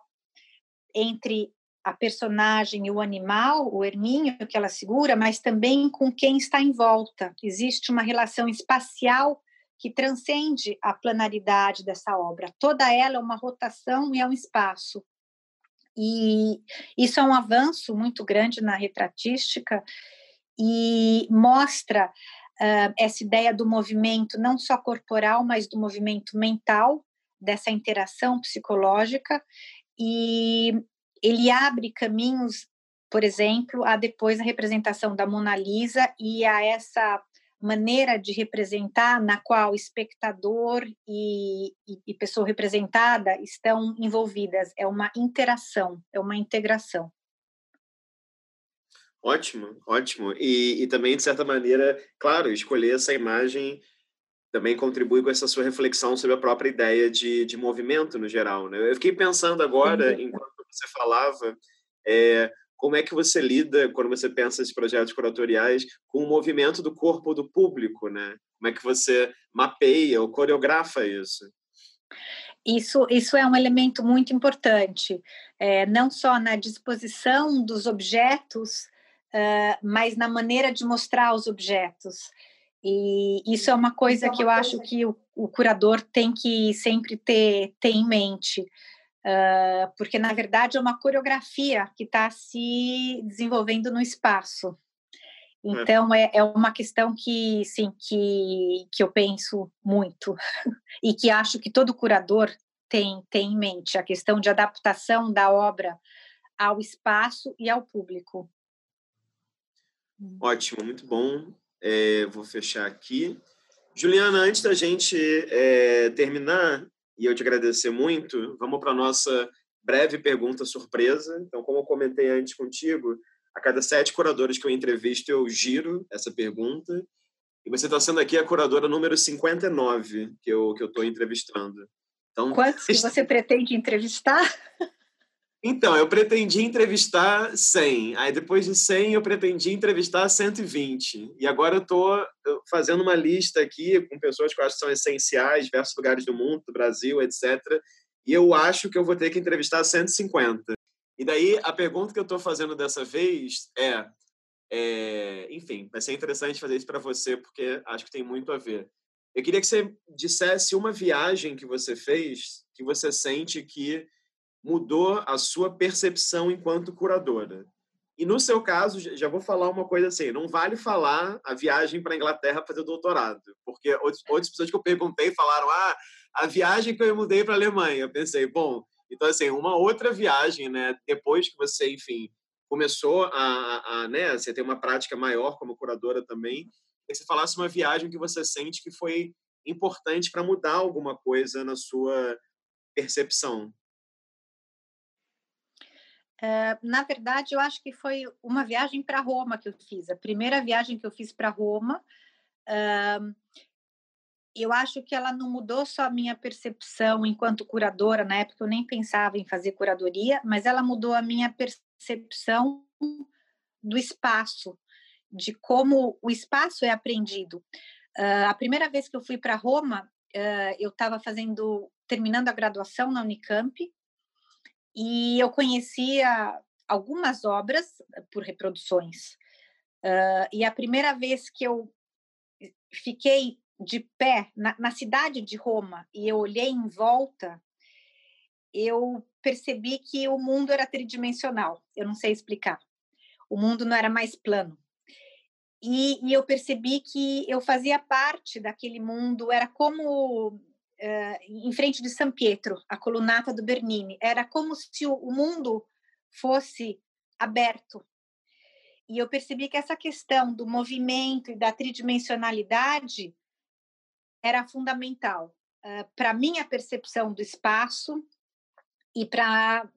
entre a personagem e o animal, o erminho que ela segura, mas também com quem está em volta. Existe uma relação espacial que transcende a planaridade dessa obra. Toda ela é uma rotação e é um espaço. E isso é um avanço muito grande na retratística e mostra uh, essa ideia do movimento, não só corporal, mas do movimento mental, dessa interação psicológica, e ele abre caminhos, por exemplo, a depois a representação da Mona Lisa e a essa maneira de representar na qual espectador e, e, e, pessoa representada estão envolvidas. É uma interação, é uma integração. Ótimo, ótimo. E, e também, de certa maneira, claro, escolher essa imagem também contribui com essa sua reflexão sobre a própria ideia de, de movimento no geral. Né? Eu fiquei pensando agora, uhum. enquanto você falava, é, como é que você lida, quando você pensa em projetos curatoriais, com o movimento do corpo do público, né? Como é que você mapeia ou coreografa isso? Isso, isso é um elemento muito importante, é, não só na disposição dos objetos, uh, mas na maneira de mostrar os objetos. E isso é uma coisa que eu acho que o, o curador tem que sempre ter, ter em mente, uh, porque na verdade é uma coreografia que está se desenvolvendo no espaço. Então é, é uma questão que sim que, que eu penso muito e que acho que todo curador tem, tem em mente a questão de adaptação da obra ao espaço e ao público. Hum. Ótimo, muito bom. É, vou fechar aqui. Juliana, antes da gente é, terminar, e eu te agradecer muito, vamos para a nossa breve pergunta surpresa. Então, como eu comentei antes contigo, a cada sete curadores que eu entrevisto, eu giro essa pergunta. E você está sendo aqui a curadora número 59 que eu estou que eu entrevistando. Então, Quantos que você pretende entrevistar? Então, eu pretendi entrevistar 100. Aí, depois de 100, eu pretendi entrevistar 120. E agora eu estou fazendo uma lista aqui com pessoas que eu acho que são essenciais, diversos lugares do mundo, do Brasil, etc. E eu acho que eu vou ter que entrevistar 150. E daí, a pergunta que eu estou fazendo dessa vez é, é... Enfim, vai ser interessante fazer isso para você, porque acho que tem muito a ver. Eu queria que você dissesse uma viagem que você fez que você sente que mudou a sua percepção enquanto curadora. E no seu caso, já vou falar uma coisa assim: não vale falar a viagem para a Inglaterra fazer doutorado, porque outras, outras pessoas que eu perguntei falaram, ah, a viagem que eu mudei para a Alemanha. Eu pensei, bom, então assim, uma outra viagem, né? Depois que você, enfim, começou a, a né, você tem uma prática maior como curadora também, que você falasse uma viagem que você sente que foi importante para mudar alguma coisa na sua percepção. Uh, na verdade, eu acho que foi uma viagem para Roma que eu fiz, a primeira viagem que eu fiz para Roma. Uh, eu acho que ela não mudou só a minha percepção enquanto curadora, na época eu nem pensava em fazer curadoria, mas ela mudou a minha percepção do espaço, de como o espaço é aprendido. Uh, a primeira vez que eu fui para Roma, eu estava fazendo, terminando a graduação na Unicamp, e eu conhecia algumas obras por reproduções. Uh, e a primeira vez que eu fiquei de pé na, na cidade de Roma e eu olhei em volta, eu percebi que o mundo era tridimensional. Eu não sei explicar. O mundo não era mais plano. E, e eu percebi que eu fazia parte daquele mundo, era como em frente de São Pietro, a colunata do Bernini, era como se o, mundo fosse aberto. E eu percebi que essa questão do movimento e da tridimensionalidade era fundamental uh, para minha percepção do espaço e para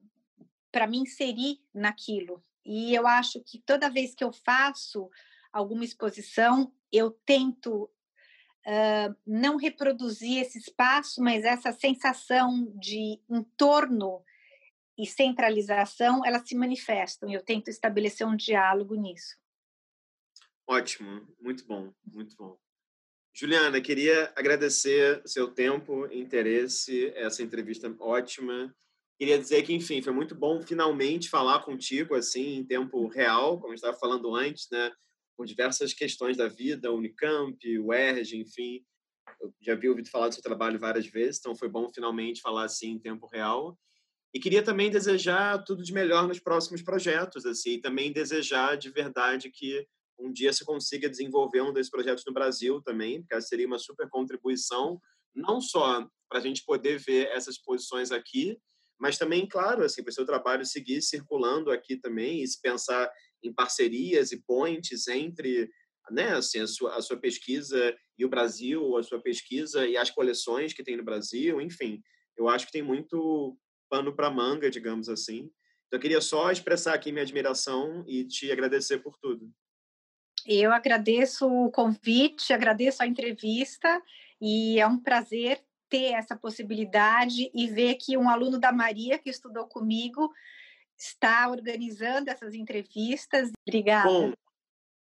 para me inserir naquilo. E eu acho que toda vez que eu faço alguma exposição, eu tento não reproduzir esse espaço, mas essa sensação de entorno e centralização, elas se manifestam. E eu tento estabelecer um diálogo nisso. Ótimo, muito bom, muito bom. Juliana, queria agradecer seu tempo, interesse, essa entrevista ótima. Queria dizer que, enfim, foi muito bom finalmente falar contigo assim em tempo real, como estava falando antes, né? Com diversas questões da vida, Unicamp, UERJ, enfim. Eu já vi ouvido falar do seu trabalho várias vezes, então foi bom finalmente falar assim em tempo real. E queria também desejar tudo de melhor nos próximos projetos, assim, e também desejar de verdade que um dia você consiga desenvolver um desses projetos no Brasil também, porque seria uma super contribuição, não só para a gente poder ver essas posições aqui, mas também, claro, assim, para o seu trabalho seguir circulando aqui também e se pensar em parcerias e pontes entre né, assim, a, sua, a sua pesquisa e o Brasil, a sua pesquisa e as coleções que tem no Brasil, enfim, eu acho que tem muito pano para manga, digamos assim. Então, eu queria só expressar aqui minha admiração e te agradecer por tudo. Eu agradeço o convite, agradeço a entrevista e é um prazer ter essa possibilidade e ver que um aluno da Maria que estudou comigo está organizando essas entrevistas. Obrigada. Bom,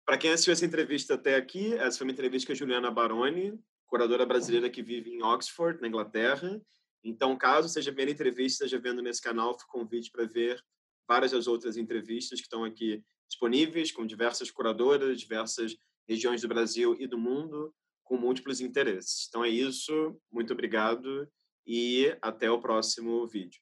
para quem assistiu essa entrevista até aqui, essa foi uma entrevista com a Juliana Baroni, curadora brasileira que vive em Oxford, na Inglaterra. Então, caso seja a primeira entrevista, esteja vendo nesse canal, fica convite para ver várias das outras entrevistas que estão aqui disponíveis, com diversas curadoras, diversas regiões do Brasil e do mundo, com múltiplos interesses. Então é isso, muito obrigado e até o próximo vídeo.